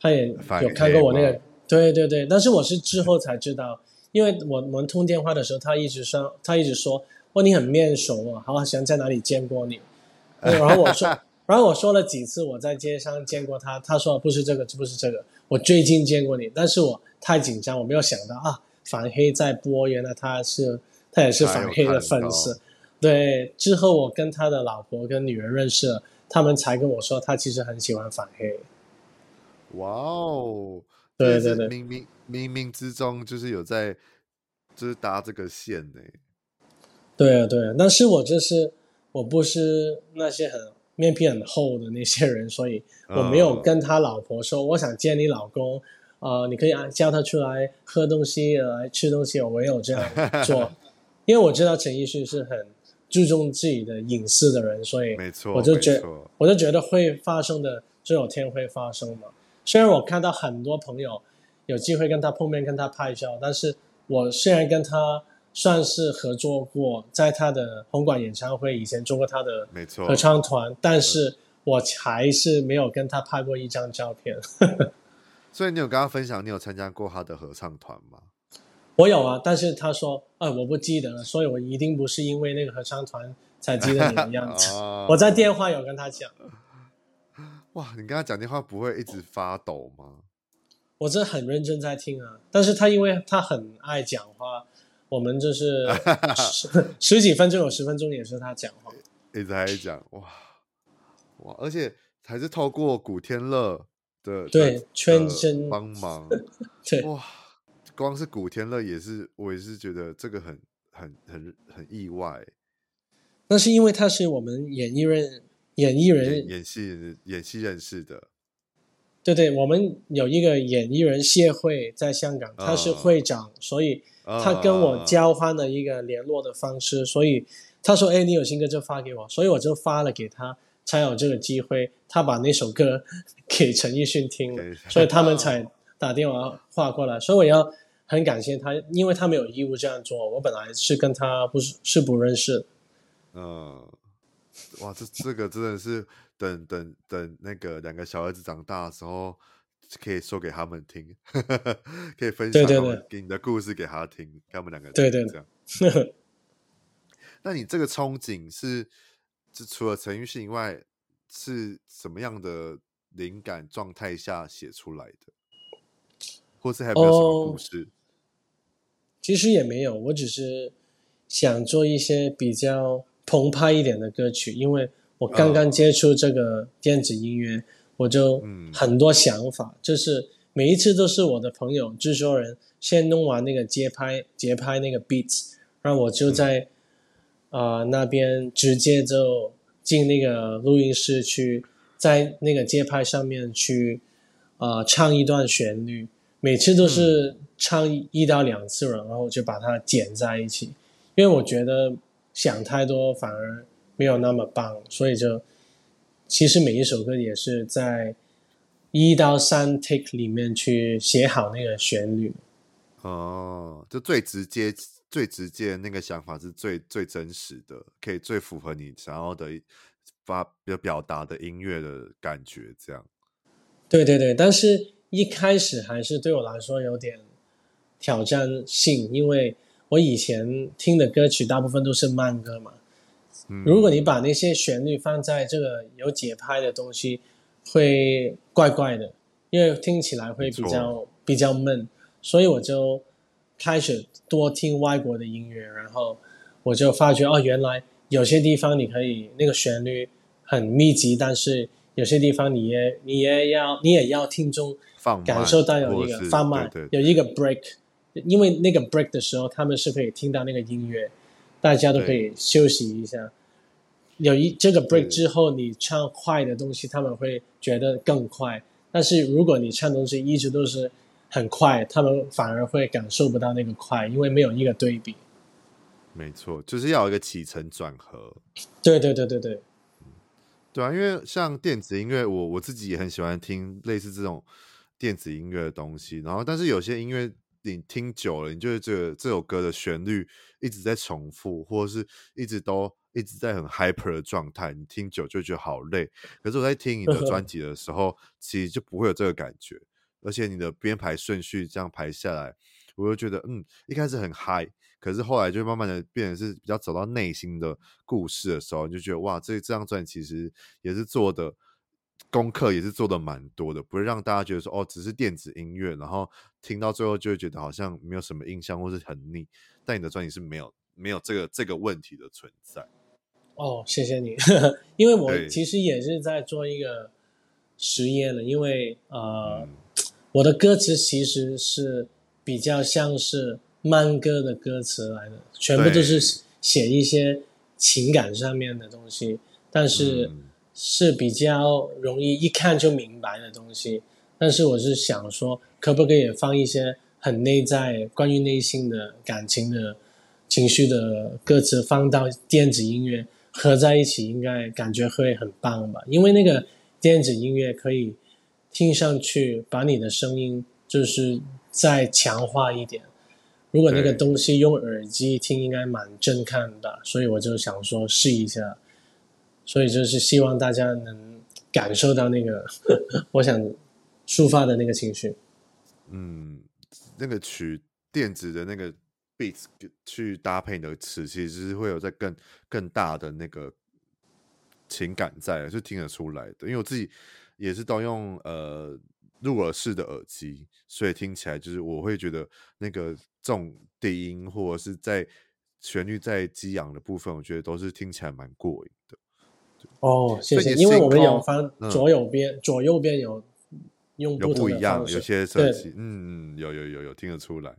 他也有看过我那个，对对对。但是我是之后才知道，因为我我们通电话的时候，他一直说，他一直说，哦，你很面熟啊，好像在哪里见过你。然后我说，然后我说了几次我在街上见过他，他说不是这个，不是这个，我最近见过你。但是我太紧张，我没有想到啊，反黑在播，原来他是他也是反黑的粉丝。对，之后我跟他的老婆跟女儿认识了，他们才跟我说，他其实很喜欢反黑。哇哦，对对对，冥冥冥冥之中就是有在，就是搭这个线呢。对啊对啊，但是我就是我不是那些很面皮很厚的那些人，所以我没有跟他老婆说，我想见你老公，呃，你可以叫他出来喝东西，来吃东西，我没有这样做，因为我知道陈奕迅是很。注重自己的隐私的人，所以没错我就觉我就觉得会发生的就有天会发生嘛。虽然我看到很多朋友有机会跟他碰面，跟他拍照，但是我虽然跟他算是合作过，在他的红馆演唱会以前做过他的合唱团，但是我还是没有跟他拍过一张照片。所以你有跟他分享你有参加过他的合唱团吗？我有啊，但是他说，啊，我不记得了，所以我一定不是因为那个合唱团才记得你的样子。哦、我在电话有跟他讲。哇，你跟他讲电话不会一直发抖吗？我真的很认真在听啊，但是他因为他很爱讲话，我们就是 十十几分钟有十分钟也是他讲话，一直在讲，哇哇，而且还是透过古天乐的对圈真帮忙，对哇。光是古天乐也是，我也是觉得这个很很很很意外。那是因为他是我们演艺人演艺人演，演戏演戏认识的。对对，我们有一个演艺人协会在香港，他是会长，嗯、所以他跟我交换了一个联络的方式。嗯、所以他说：“哎，你有新歌就发给我。”所以我就发了给他，才有这个机会。他把那首歌 给陈奕迅听了，所以他们才打电话话过来。所以我要。很感谢他，因为他没有义务这样做。我本来是跟他不是是不认识。嗯，哇，这这个真的是等等等那个两个小儿子长大的时候，可以说给他们听，可以分享给你的故事给他听，给他们两个对对这样。那你这个憧憬是，是除了陈奕迅以外，是什么样的灵感状态下写出来的？或是还有没有什么故事？Oh, 其实也没有，我只是想做一些比较澎湃一点的歌曲，因为我刚刚接触这个电子音乐，我就很多想法，就是每一次都是我的朋友制作人先弄完那个节拍节拍那个 beats，然后我就在啊、呃、那边直接就进那个录音室去，在那个节拍上面去啊、呃、唱一段旋律，每次都是。唱一到两次了，然后就把它剪在一起，因为我觉得想太多反而没有那么棒，所以就其实每一首歌也是在一到三 take 里面去写好那个旋律。哦，就最直接、最直接的那个想法是最最真实的，可以最符合你想要的发表表达的音乐的感觉，这样。对对对，但是一开始还是对我来说有点。挑战性，因为我以前听的歌曲大部分都是慢歌嘛。嗯，如果你把那些旋律放在这个有节拍的东西，会怪怪的，因为听起来会比较比较闷。所以我就开始多听外国的音乐，然后我就发觉哦，原来有些地方你可以那个旋律很密集，但是有些地方你也你也要你也要听众感受到有一个放慢，对对对，有一个 break。因为那个 break 的时候，他们是可以听到那个音乐，大家都可以休息一下。有一这个 break 之后，你唱快的东西，他们会觉得更快。但是如果你唱东西一直都是很快，他们反而会感受不到那个快，因为没有一个对比。没错，就是要有一个起承转合。对对对对对，对啊，因为像电子音乐，我我自己也很喜欢听类似这种电子音乐的东西。然后，但是有些音乐你听久了，你就是这个这首歌的旋律一直在重复，或者是一直都。一直在很 hyper 的状态，你听久就觉得好累。可是我在听你的专 辑的时候，其实就不会有这个感觉。而且你的编排顺序这样排下来，我就觉得，嗯，一开始很嗨，可是后来就慢慢的变成是比较走到内心的故事的时候，你就觉得哇，这这张专辑其实也是做的功课，也是做的蛮多的，不会让大家觉得说哦，只是电子音乐，然后听到最后就会觉得好像没有什么印象或是很腻。但你的专辑是没有没有这个这个问题的存在。哦，谢谢你，因为我其实也是在做一个实验的，因为呃、嗯，我的歌词其实是比较像是慢歌的歌词来的，全部都是写一些情感上面的东西，但是是比较容易一看就明白的东西。但是我是想说，可不可以放一些很内在、关于内心的感情的情绪的歌词，放到电子音乐？合在一起应该感觉会很棒吧？因为那个电子音乐可以听上去把你的声音就是再强化一点。如果那个东西用耳机听，应该蛮震撼的。所以我就想说试一下。所以就是希望大家能感受到那个 我想抒发的那个情绪。嗯，那个曲电子的那个。beats 去搭配你的词，其实是会有在更更大的那个情感在，是听得出来的。因为我自己也是都用呃入耳式的耳机，所以听起来就是我会觉得那个重低音或者是在旋律在激昂的部分，我觉得都是听起来蛮过瘾的。哦，谢谢，因为我们有翻左右边、嗯，左右边有有不一样，有些设计，嗯嗯，有有有有听得出来。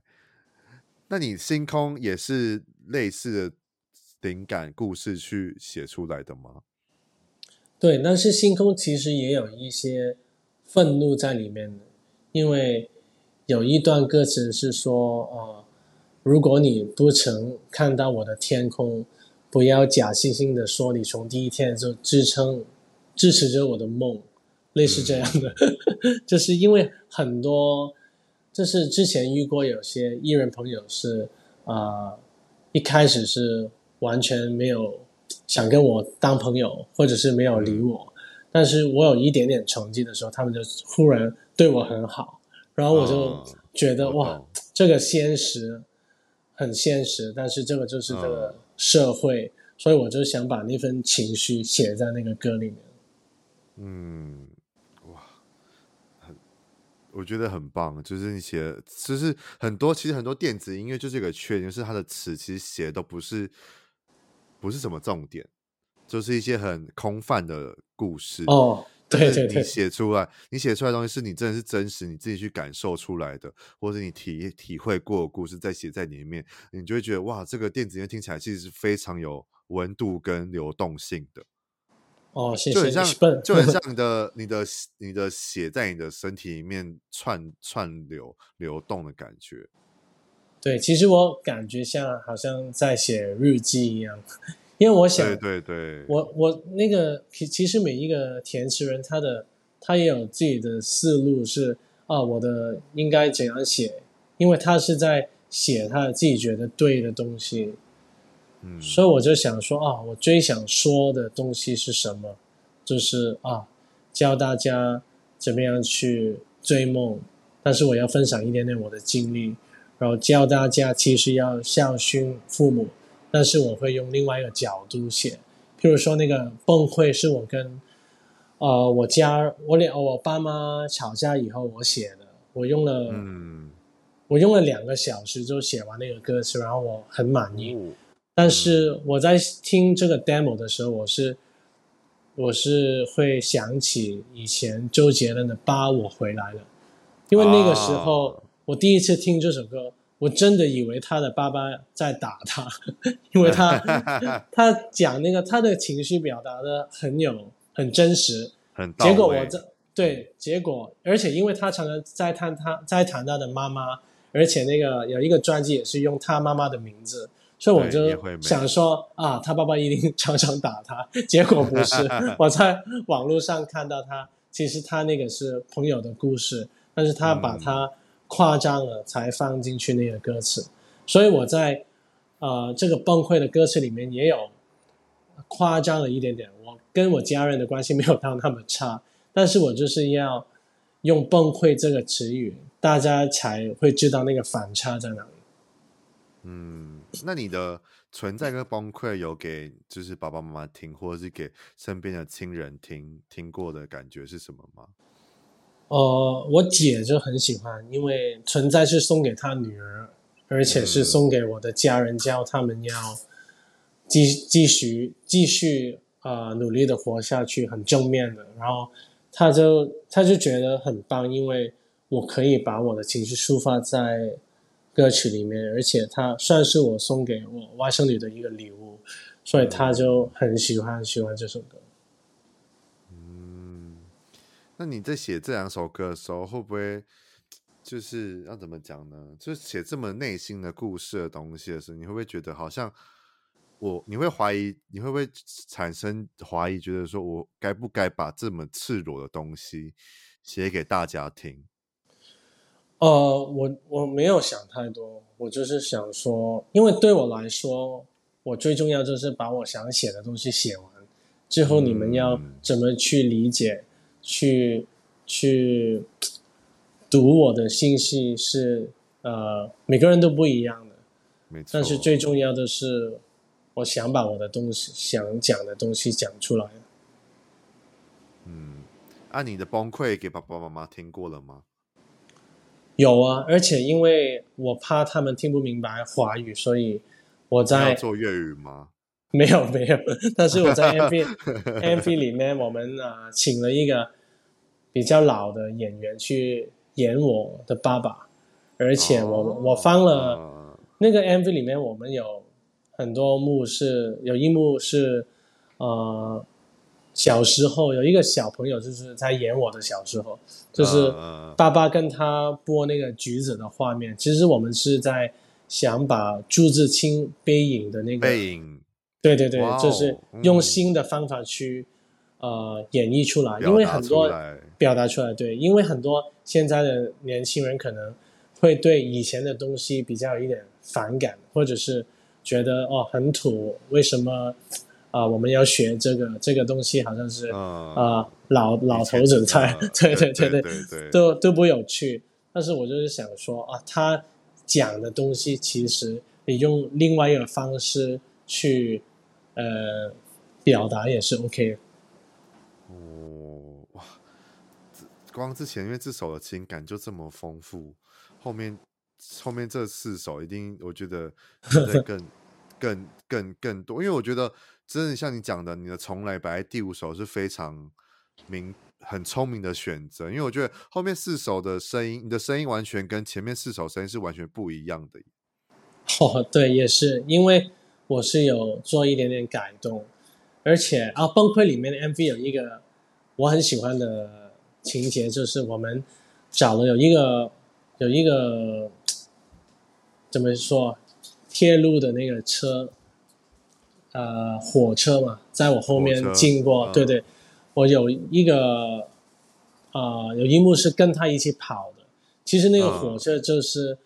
那你星空也是类似的灵感故事去写出来的吗？对，但是星空其实也有一些愤怒在里面的，因为有一段歌词是说：“呃，如果你不曾看到我的天空，不要假惺惺的说你从第一天就支撑支持着我的梦。”类似这样的，嗯、就是因为很多。就是之前遇过有些艺人朋友是，啊、呃，一开始是完全没有想跟我当朋友，或者是没有理我，但是我有一点点成绩的时候，他们就忽然对我很好，然后我就觉得、哦、哇，这个现实很现实，但是这个就是这个社会，哦、所以我就想把那份情绪写在那个歌里面。嗯。我觉得很棒，就是你写，就是很多，其实很多电子音乐就是一个缺点，就是它的词其实写的都不是，不是什么重点，就是一些很空泛的故事。哦，对对对，你写出来，你写出来的东西是你真的是真实，你自己去感受出来的，或者你体体会过的故事再写在里面，你就会觉得哇，这个电子音乐听起来其实是非常有温度跟流动性的。哦，谢谢。就很像，就很像你 的、你的、你的血在你的身体里面串串流流动的感觉。对，其实我感觉像好像在写日记一样，因为我想，对对对，我我那个其其实每一个填词人他的他也有自己的思路是啊，我的应该怎样写，因为他是在写他自己觉得对的东西。嗯，所以我就想说啊，我最想说的东西是什么？就是啊，教大家怎么样去追梦，但是我要分享一点点我的经历，然后教大家其实要孝顺父母，但是我会用另外一个角度写，譬如说那个崩溃是我跟呃我家我俩我爸妈吵架以后我写的，我用了嗯，我用了两个小时就写完那个歌词，然后我很满意。嗯但是我在听这个 demo 的时候，我是我是会想起以前周杰伦的《爸，我回来了》，因为那个时候我第一次听这首歌，我真的以为他的爸爸在打他，因为他 他讲那个他的情绪表达的很有很真实，很。结果我这对结果，而且因为他常常在谈他在谈他的妈妈，而且那个有一个专辑也是用他妈妈的名字，所以我就想说啊，他爸爸一定 常常打他，结果不是，我在网络上看到他，其实他那个是朋友的故事，但是他把他。嗯夸张了才放进去那个歌词，所以我在呃这个崩溃的歌词里面也有夸张了一点点。我跟我家人的关系没有到那么差，但是我就是要用崩溃这个词语，大家才会知道那个反差在哪里。嗯，那你的存在跟崩溃有给就是爸爸妈妈听，或者是给身边的亲人听听过的感觉是什么吗？呃，我姐就很喜欢，因为存在是送给她女儿，而且是送给我的家人，教他们要继继续继续啊、呃、努力的活下去，很正面的。然后她就她就觉得很棒，因为我可以把我的情绪抒发在歌曲里面，而且它算是我送给我外甥女的一个礼物，所以她就很喜欢喜欢这首歌。嗯那你在写这两首歌的时候，会不会就是要怎么讲呢？就是写这么内心的故事的东西的时候，你会不会觉得好像我，你会怀疑，你会不会产生怀疑，觉得说我该不该把这么赤裸的东西写给大家听？呃，我我没有想太多，我就是想说，因为对我来说，我最重要就是把我想写的东西写完，之后你们要怎么去理解？嗯去去读我的信息是呃，每个人都不一样的，没错。但是最重要的是，我想把我的东西想讲的东西讲出来。嗯，啊，你的崩溃给爸爸妈妈听过了吗？有啊，而且因为我怕他们听不明白华语，所以我在做粤语吗？没有没有，但是我在 MV MV 里面，我们啊、呃、请了一个。比较老的演员去演我的爸爸，而且我、哦、我放了那个 MV 里面，我们有很多幕是有一幕是呃小时候有一个小朋友就是在演我的小时候，就是爸爸跟他剥那个橘子的画面。其实我们是在想把朱自清背影的那个背影，对对对，就是用新的方法去。呃，演绎出来，因为很多表达出来，对，因为很多现在的年轻人可能会对以前的东西比较有一点反感，或者是觉得哦很土，为什么啊、呃、我们要学这个这个东西？好像是啊、老老头子在，对对对对，都都不有趣。但是我就是想说啊，他讲的东西其实你用另外一个方式去呃表达也是 OK 的。光之前，因为这首的情感就这么丰富，后面后面这四首一定，我觉得 会更更更更多。因为我觉得真的像你讲的，你的从来摆在第五首是非常明很聪明的选择。因为我觉得后面四首的声音，你的声音完全跟前面四首声音是完全不一样的。哦，对，也是因为我是有做一点点改动，而且啊，崩溃里面的 MV 有一个我很喜欢的。情节就是我们找了有一个有一个怎么说铁路的那个车，呃，火车嘛，在我后面经过，对对，我有一个啊、呃，有一幕是跟他一起跑的。其实那个火车就是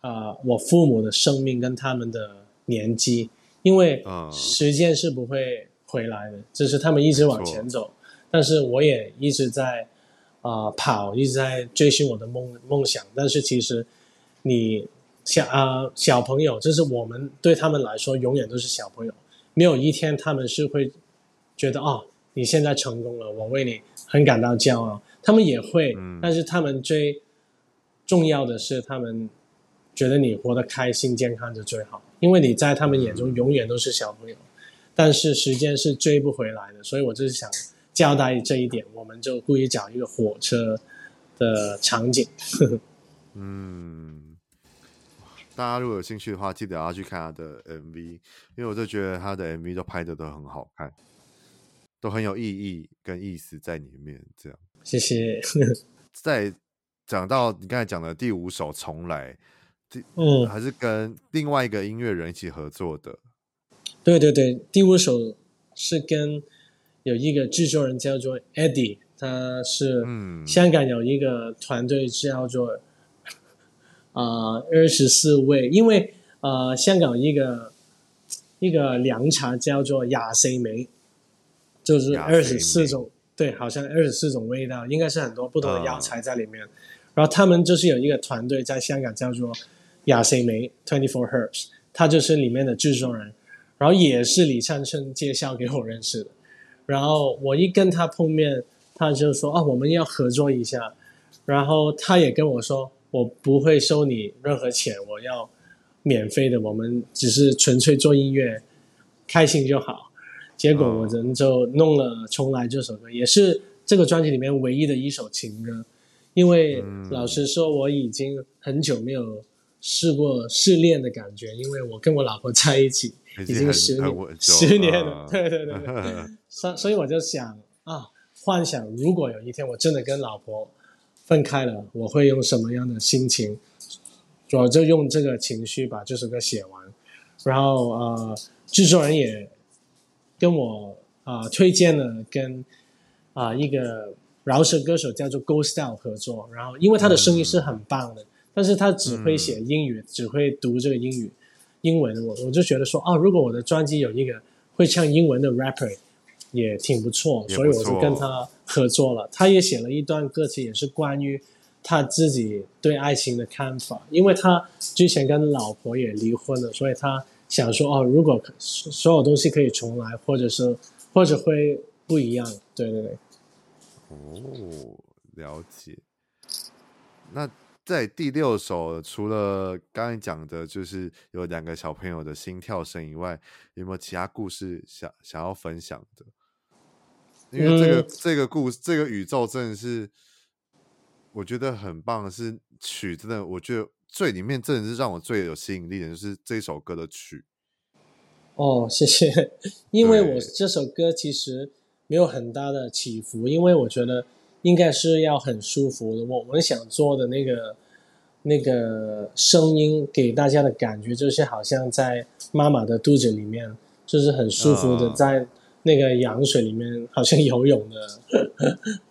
啊、呃，我父母的生命跟他们的年纪，因为时间是不会回来的，就是他们一直往前走，但是我也一直在。啊、呃，跑一直在追寻我的梦梦想，但是其实你小啊、呃、小朋友，就是我们对他们来说永远都是小朋友，没有一天他们是会觉得哦，你现在成功了，我为你很感到骄傲。他们也会，但是他们最重要的是，他们觉得你活得开心健康就最好，因为你在他们眼中永远都是小朋友，但是时间是追不回来的，所以我就是想。交代这一点，我们就故意找一个火车的场景。嗯，大家如果有兴趣的话，记得要去看他的 MV，因为我就觉得他的 MV 都拍的都很好看，都很有意义跟意思在里面。这样，谢谢。再讲到你刚才讲的第五首《重来》，嗯，还是跟另外一个音乐人一起合作的。对对对，第五首是跟有一个制作人叫做 Eddie，他是香港有一个团队叫做。啊，二十四味，因为呃，香港一个一个凉茶叫做廿四味，就是二十四种，对，好像二十四种味道，应该是很多不同的药材在里面。嗯、然后他们就是有一个团队在香港叫做廿四味 （Twenty Four Herbs），他就是里面的制作人，然后也是李灿春介绍给我认识的。然后我一跟他碰面，他就说啊，我们要合作一下。然后他也跟我说。我不会收你任何钱，我要免费的，我们只是纯粹做音乐，开心就好。结果我人就弄了《重来》这首歌，也是这个专辑里面唯一的一首情歌。因为老实说，我已经很久没有试过失恋的感觉，因为我跟我老婆 在一起已经十年，十年了。对对对对，所所以我就想啊，幻想如果有一天我真的跟老婆。分开了，我会用什么样的心情？我就用这个情绪把这首歌写完。然后呃，制作人也跟我啊、呃、推荐了跟啊、一个饶舌歌手叫做 Go Style 合作。然后因为他的声音是很棒的，但是他只会写英语，只会读这个英语英文。我我就觉得说啊，如果我的专辑有一个会唱英文的 rapper。也挺不错，不错，所以我就跟他合作了。他也写了一段歌词，也是关于他自己对爱情的看法。因为他之前跟老婆也离婚了，所以他想说：哦，如果所有东西可以重来，或者是或者会不一样。对对对。哦，了解。那在第六首，除了刚才讲的，就是有两个小朋友的心跳声以外，有没有其他故事想想要分享的？因为这个、嗯、这个故事，这个宇宙真的是我觉得很棒。是曲真的，我觉得最里面真的是让我最有吸引力的，就是这首歌的曲。哦，谢谢。因为我这首歌其实没有很大的起伏，因为我觉得应该是要很舒服的。我我想做的那个那个声音给大家的感觉，就是好像在妈妈的肚子里面，就是很舒服的在。哦那个羊水里面好像游泳的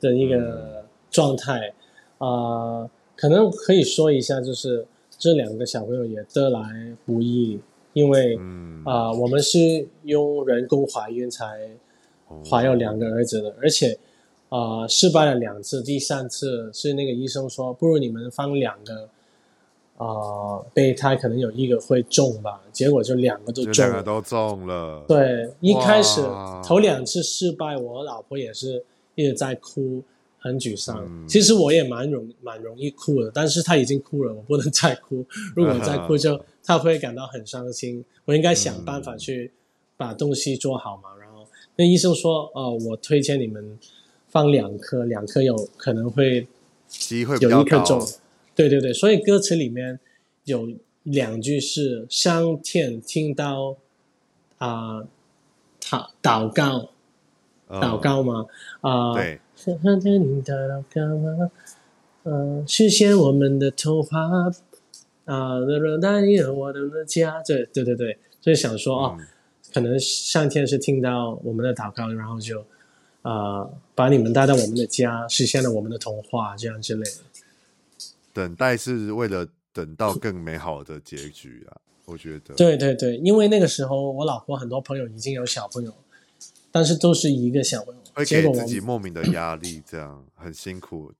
的一个状态啊、呃，可能可以说一下，就是这两个小朋友也得来不易，因为啊、呃，我们是用人工怀孕才怀有两个儿子的，而且啊、呃，失败了两次，第三次是那个医生说，不如你们放两个。啊，备胎可能有一个会中吧，结果就两个都中了，两个都中了。对，一开始头两次失败，我老婆也是一直在哭，很沮丧。嗯、其实我也蛮容蛮容易哭的，但是她已经哭了，我不能再哭。如果再哭就她会感到很伤心。我应该想办法去把东西做好嘛。嗯、然后那医生说，哦、呃，我推荐你们放两颗，两颗有可能会机会有一颗中。对对对，所以歌词里面有两句是上天听到啊，祷祷告，祷告吗？啊，对，上天听到祷告吗？嗯，实现我们的童话啊，带你和我的家。对对对对，所以想说啊，可能上天是听到我们的祷告，然后就啊，把你们带到我们的家，实现了我们的童话，这样之类的。等待是为了等到更美好的结局啊！我觉得。对对对，因为那个时候我老婆很多朋友已经有小朋友，但是都是一个小朋友，会给自己莫名的压力，这样很辛苦。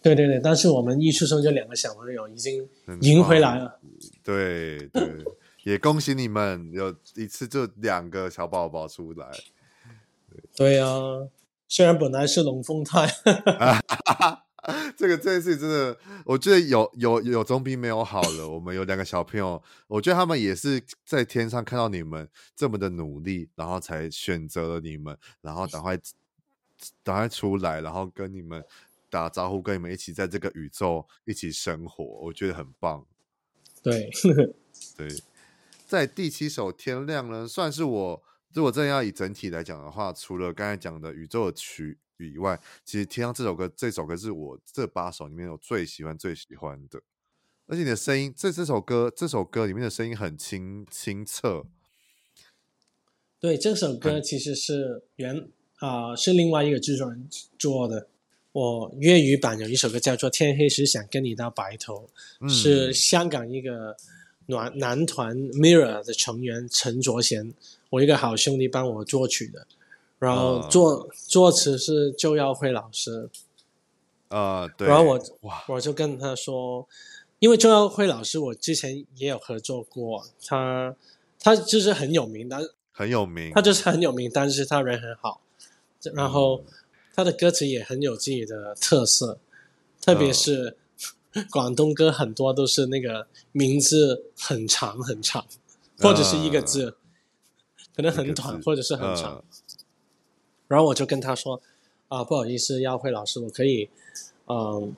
对对对，但是我们一出生就两个小朋友，已经赢回来了。对对，也恭喜你们有一次就两个小宝宝出来。对呀、啊，虽然本来是龙凤胎。这个这件事真的，我觉得有有有总比没有好了。我们有两个小朋友，我觉得他们也是在天上看到你们这么的努力，然后才选择了你们，然后赶快赶快出来，然后跟你们打招呼，跟你们一起在这个宇宙一起生活，我觉得很棒。对 对，在第七首《天亮》呢，算是我如果真的要以整体来讲的话，除了刚才讲的宇宙的曲以外，其实《听到》这首歌，这首歌是我这八首里面我最喜欢最喜欢的。而且你的声音，这这首歌这首歌里面的声音很清清澈。对，这首歌其实是原啊、呃、是另外一个制作人做的。我粤语版有一首歌叫做《天黑时想跟你到白头》，嗯，是香港一个男男团 Mirror 的成员陈卓贤，我一个好兄弟帮我作曲的，然后作、呃、作词是周耀辉老师。啊、呃，对。然后我我就跟他说，因为周耀辉老师我之前也有合作过，他他就是很有名，但很有名，他就是很有名，但是他人很好，然后。嗯他的歌词也很有自己的特色，特别是 广东歌，很多都是那个名字很长很长，或者是一个字，呃、可能很短或者是很长。呃、然后我就跟他说：“啊、呃，不好意思，耀辉老师，我可以，嗯、呃，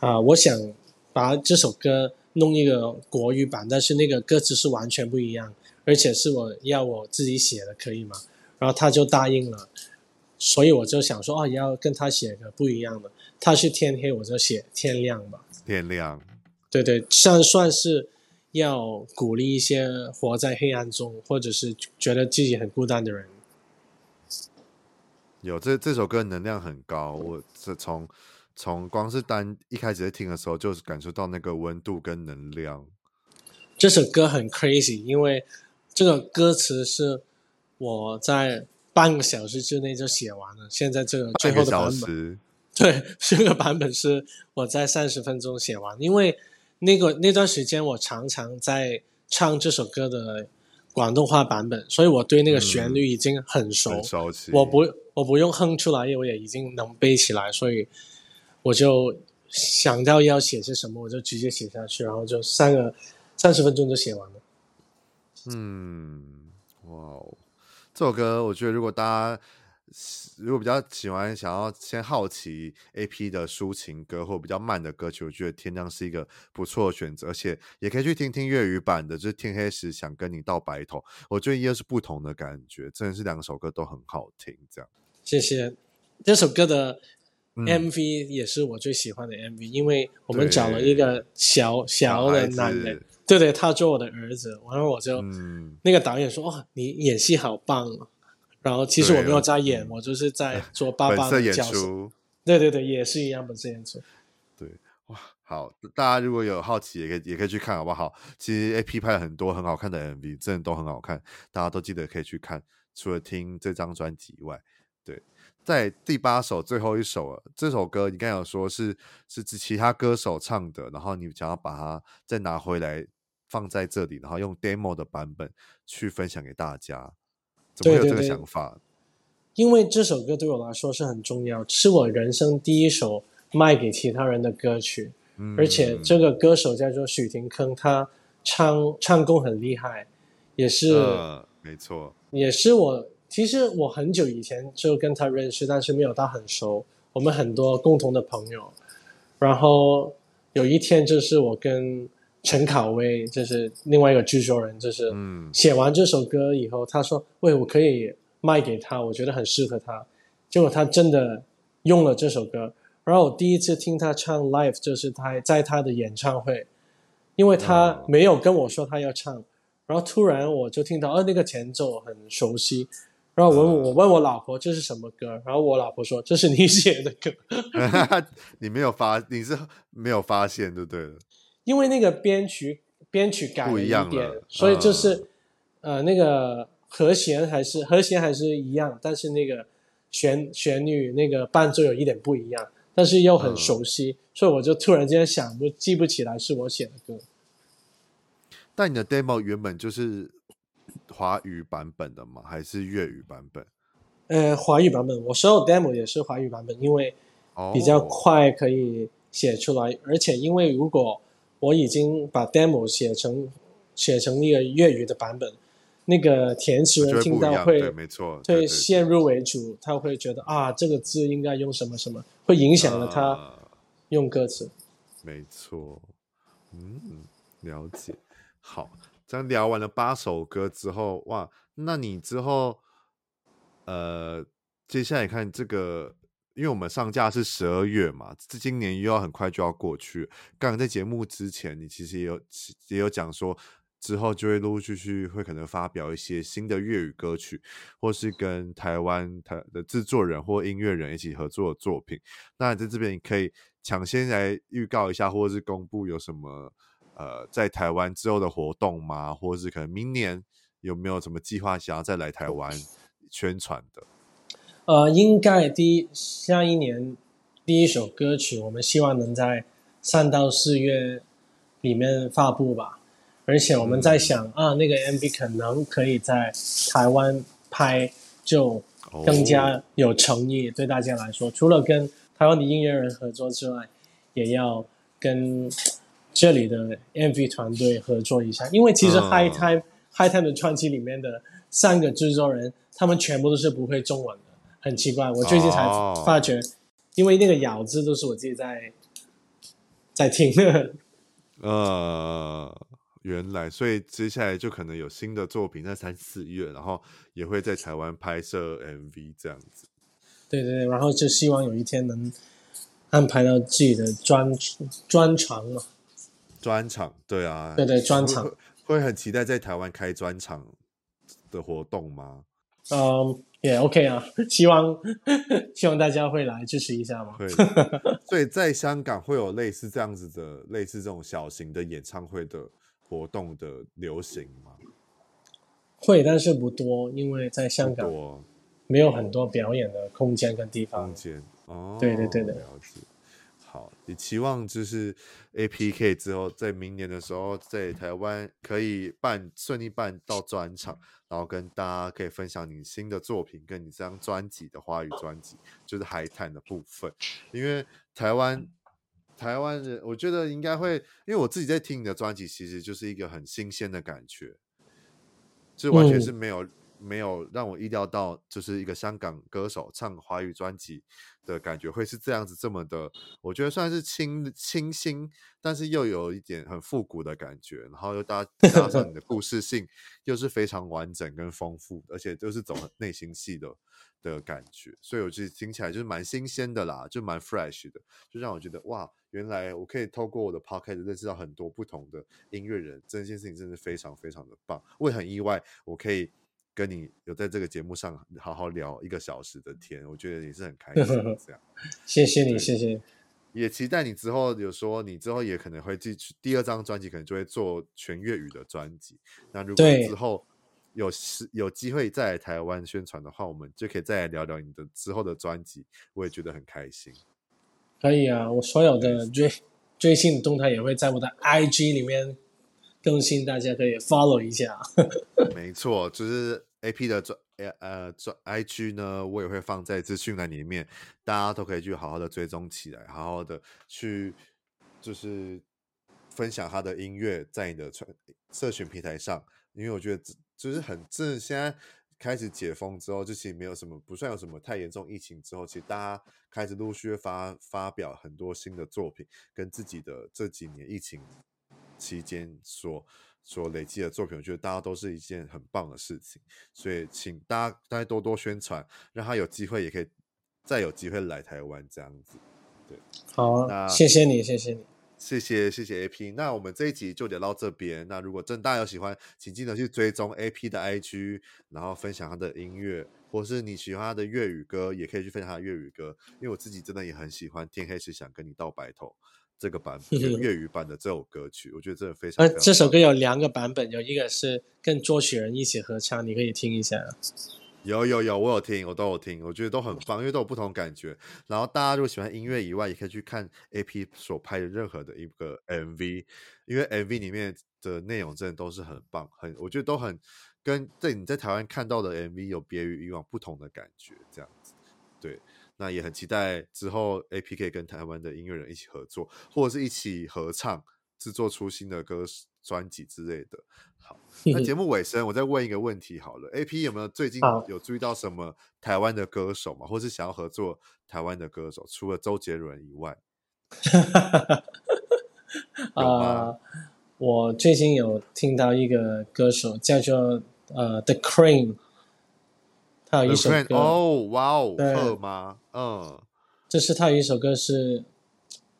啊、呃，我想把这首歌弄一个国语版，但是那个歌词是完全不一样，而且是我要我自己写的，可以吗？”然后他就答应了。所以我就想说，哦，也要跟他写个不一样的。他是天黑，我就写天亮吧。天亮，对对，算算是要鼓励一些活在黑暗中，或者是觉得自己很孤单的人。有这这首歌能量很高，我是从从光是单一开始在听的时候，就是感受到那个温度跟能量。这首歌很 crazy，因为这个歌词是我在。半个小时之内就写完了。现在这个最后的版本，对，这个版本是我在三十分钟写完。因为那个那段时间我常常在唱这首歌的广东话版本，所以我对那个旋律已经很熟。嗯、很熟悉。我不我不用哼出来，我也已经能背起来，所以我就想到要写些什么，我就直接写下去，然后就三个三十分钟就写完了。嗯，哇哦。这首歌，我觉得如果大家如果比较喜欢，想要先好奇 A.P 的抒情歌或比较慢的歌曲，我觉得《天亮》是一个不错的选择，而且也可以去听听粤语版的，就是《天黑时想跟你到白头》，我觉得又是不同的感觉，真的是两首歌都很好听。这样，谢谢。这首歌的 MV 也是我最喜欢的 MV，嗯，因为我们找了一个小小的男人。对对，他做我的儿子，然后我就、嗯、那个导演说：“哦，你演戏好棒。”然后其实我没有在演，我就是在做爸爸的角色。演出对对对，也是一样本色演出。对，哇，好，大家如果有好奇，也可以也可以去看，好不好？其实 AP 拍了很多很好看的 MV，真的都很好看，大家都记得可以去看。除了听这张专辑以外，对。在第八首最后一首了，这首歌你刚才有说是是指其他歌手唱的，然后你想要把它再拿回来。放在这里，然后用 demo 的版本去分享给大家，怎么会有这个想法？对对对，因为这首歌对我来说是很重要，是我人生第一首卖给其他人的歌曲，嗯、而且这个歌手叫做许廷铿，他唱唱功很厉害，也是、呃、没错，也是我其实我很久以前就跟他认识，但是没有他很熟，我们很多共同的朋友，然后有一天就是我跟。陈考威就是另外一个制作人，就是写完这首歌以后，他说：“喂，我可以卖给他，我觉得很适合他。”结果他真的用了这首歌。然后我第一次听他唱 live，就是他在他的演唱会，因为他没有跟我说他要唱，然后突然我就听到，哦，那个前奏很熟悉。然后我问我问我老婆这是什么歌，然后我老婆说这是你写的歌。你没有发，你是没有发现就对了。因为那个编曲编曲改了一点，一所以就是，呃，那个和弦还是和弦还是一样，但是那个旋旋律那个伴奏有一点不一样，但是又很熟悉，嗯、所以我就突然间想，不记不起来是我写的歌。但你的 demo 原本就是华语版本的吗？还是粤语版本？呃，华语版本，我所有 demo 也是华语版本，因为比较快可以写出来，哦、而且因为如果我已经把 demo 写成写成那个粤语的版本，那个填词人听到会，对，没错，对，先入为主，他会觉得啊，这个字应该用什么什么，会影响了他用歌词。没错，嗯，了解。好，这样聊完了八首歌之后，哇，那你之后，呃，接下来看这个，因为我们上架是十二月嘛，这今年又要很快就要过去。刚刚在节目之前，你其实也有也有讲说。之后就会陆陆续续会可能发表一些新的粤语歌曲，或是跟台湾台的制作人或音乐人一起合作的作品。那在这边你可以抢先来预告一下，或者是公布有什么呃在台湾之后的活动吗？或者是可能明年有没有什么计划想要再来台湾宣传的？呃，应该第一下一年第一首歌曲，我们希望能在三到四月里面发布吧。而且我们在想、嗯、啊，那个 MV 可能可以在台湾拍，就更加有诚意。对大家来说，除了跟台湾的音乐人合作之外，也要跟这里的 MV 团队合作一下。因为其实 High Time、嗯、High Time 的专辑里面的三个制作人，他们全部都是不会中文的，很奇怪。我最近才发觉，哦、因为那个咬字都是我自己在在听的。呃。原来，所以接下来就可能有新的作品在三四月，然后也会在台湾拍摄 MV 这样子。对对对，然后就希望有一天能安排到自己的专专长嘛。专场，对啊，对对，专场会，会很期待在台湾开专场的活动吗？嗯，也 OK 啊，希望 希望大家会来支持一下嘛。对，所以在香港会有类似这样子的，类似这种小型的演唱会的。活动的流行吗？会，但是不多，因为在香港没有很多表演的空间跟地方。空间哦，对对对的。了解。好，你期望就是 APK 之后，在明年的时候，在台湾可以办顺利办到专场，然后跟大家可以分享你新的作品，跟你这张专辑的华语专辑，就是海滩的部分，因为台湾。台湾人，我觉得应该会，因为我自己在听你的专辑，其实就是一个很新鲜的感觉，这完全是没有、嗯、没有让我意料到，就是一个香港歌手唱华语专辑的感觉会是这样子这么的，我觉得算是清清新，但是又有一点很复古的感觉，然后又搭加上你的故事性又是非常完整跟丰富，而且都是走内心戏的。的感觉，所以我觉得听起来就是蛮新鲜的啦，就蛮 fresh 的，就让我觉得哇，原来我可以透过我的 podcast 认识到很多不同的音乐人，这件事情真的非常非常的棒。我也很意外，我可以跟你有在这个节目上好好聊一个小时的天，我觉得也是很开心。这样，谢谢你，谢谢。也期待你之后有说，你之后也可能会继续第二张专辑，可能就会做全粤语的专辑。那如果之后。有时有机会再来台湾宣传的话，我们就可以再来聊聊你的之后的专辑。我也觉得很开心。可以啊，我所有的最最新的动态也会在我的 IG 里面更新，大家可以 follow 一下。没错，就是 AP 的专呃专 IG 呢，我也会放在资讯栏里面，大家都可以去好好的追踪起来，好好的去就是分享他的音乐在你的传社群平台上，因为我觉得。就是很正，现在开始解封之后，就其实没有什么，不算有什么太严重疫情之后，其实大家开始陆续发发表很多新的作品，跟自己的这几年疫情期间所所累积的作品，我觉得大家都是一件很棒的事情，所以请大家大家多多宣传，让他有机会也可以再有机会来台湾这样子。对，好啊，那谢谢你，谢谢你。谢谢谢谢 AP，那我们这一集就聊到这边。那如果真大家有喜欢，请记得去追踪 AP 的 IG，然后分享他的音乐，或是你喜欢他的粤语歌，也可以去分享他的粤语歌。因为我自己真的也很喜欢《天黑时想跟你到白头》这个版本，粤语版的这首歌曲，我觉得真的非常。这首歌有两个版本，有一个是跟作曲人一起合唱，你可以听一下。有有有，我有听，我都有听，我觉得都很棒，因为都有不同感觉。然后大家如果喜欢音乐以外，也可以去看 AP 所拍的任何的一个 MV，因为 MV 里面的内容真的都是很棒，很我觉得都很跟在你在台湾看到的 MV 有别于以往不同的感觉，这样子。对，那也很期待之后 AP 可以跟台湾的音乐人一起合作，或者是一起合唱，制作出新的歌专辑之类的。好，那节 目尾声，我再问一个问题好了，AP 有没有最近有注意到什么台湾的歌手嘛？或是想要合作台湾的歌手，除了周杰伦以外？有吗？我最近有听到一个歌手叫做呃 The Cream，他有一首歌哦，哇哦，贺吗？嗯，就是他有一首歌是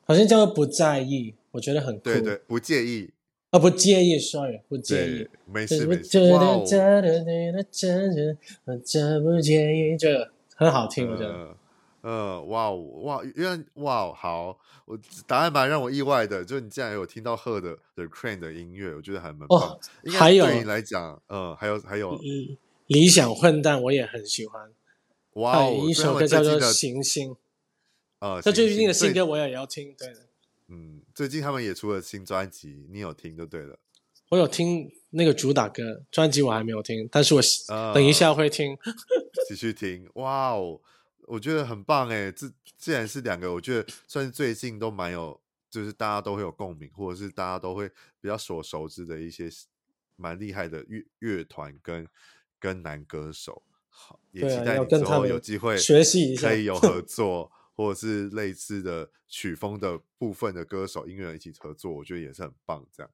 好像叫做不在意，我觉得很酷，对对，不介意。哦，不介意，sorry，不介意，没事没事。哇哦，这不介意，这个很好听，我觉得。嗯，哇哦，哇，原来哇哦，好，我答案蛮让我意外的，就是你竟然有听到赫的 The Crane 的音乐，我觉得还蛮棒。还有对你来讲，嗯，还有还有，理想混蛋我也很喜欢。哇哦，一首歌叫做《行星》，呃，他最近的新歌我也要听，对的。嗯，最近他们也出了新专辑，你有听就对了。我有听那个主打歌，专辑我还没有听，但是我等一下会听。呃、继续听，哇哦，我觉得很棒哎！这既然是两个，我觉得算是最近都蛮有，就是大家都会有共鸣，或者是大家都会比较所熟知的一些蛮厉害的乐乐团跟跟男歌手。好，也期待你之后有机会学习一下，可以有合 作。或者是类似的曲风的部分的歌手、音乐人一起合作，我觉得也是很棒。这样，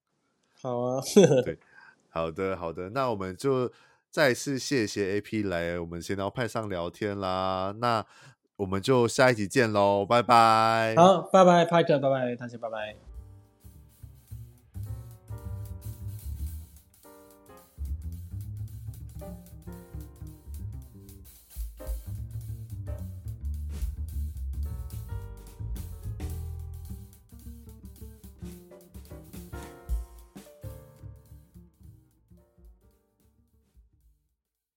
好啊，对，好的，好的，那我们就再次谢谢 AP 来我们闲聊派上聊天啦。那我们就下一集见喽，拜拜。好，拜拜，派克，拜拜，大家拜拜。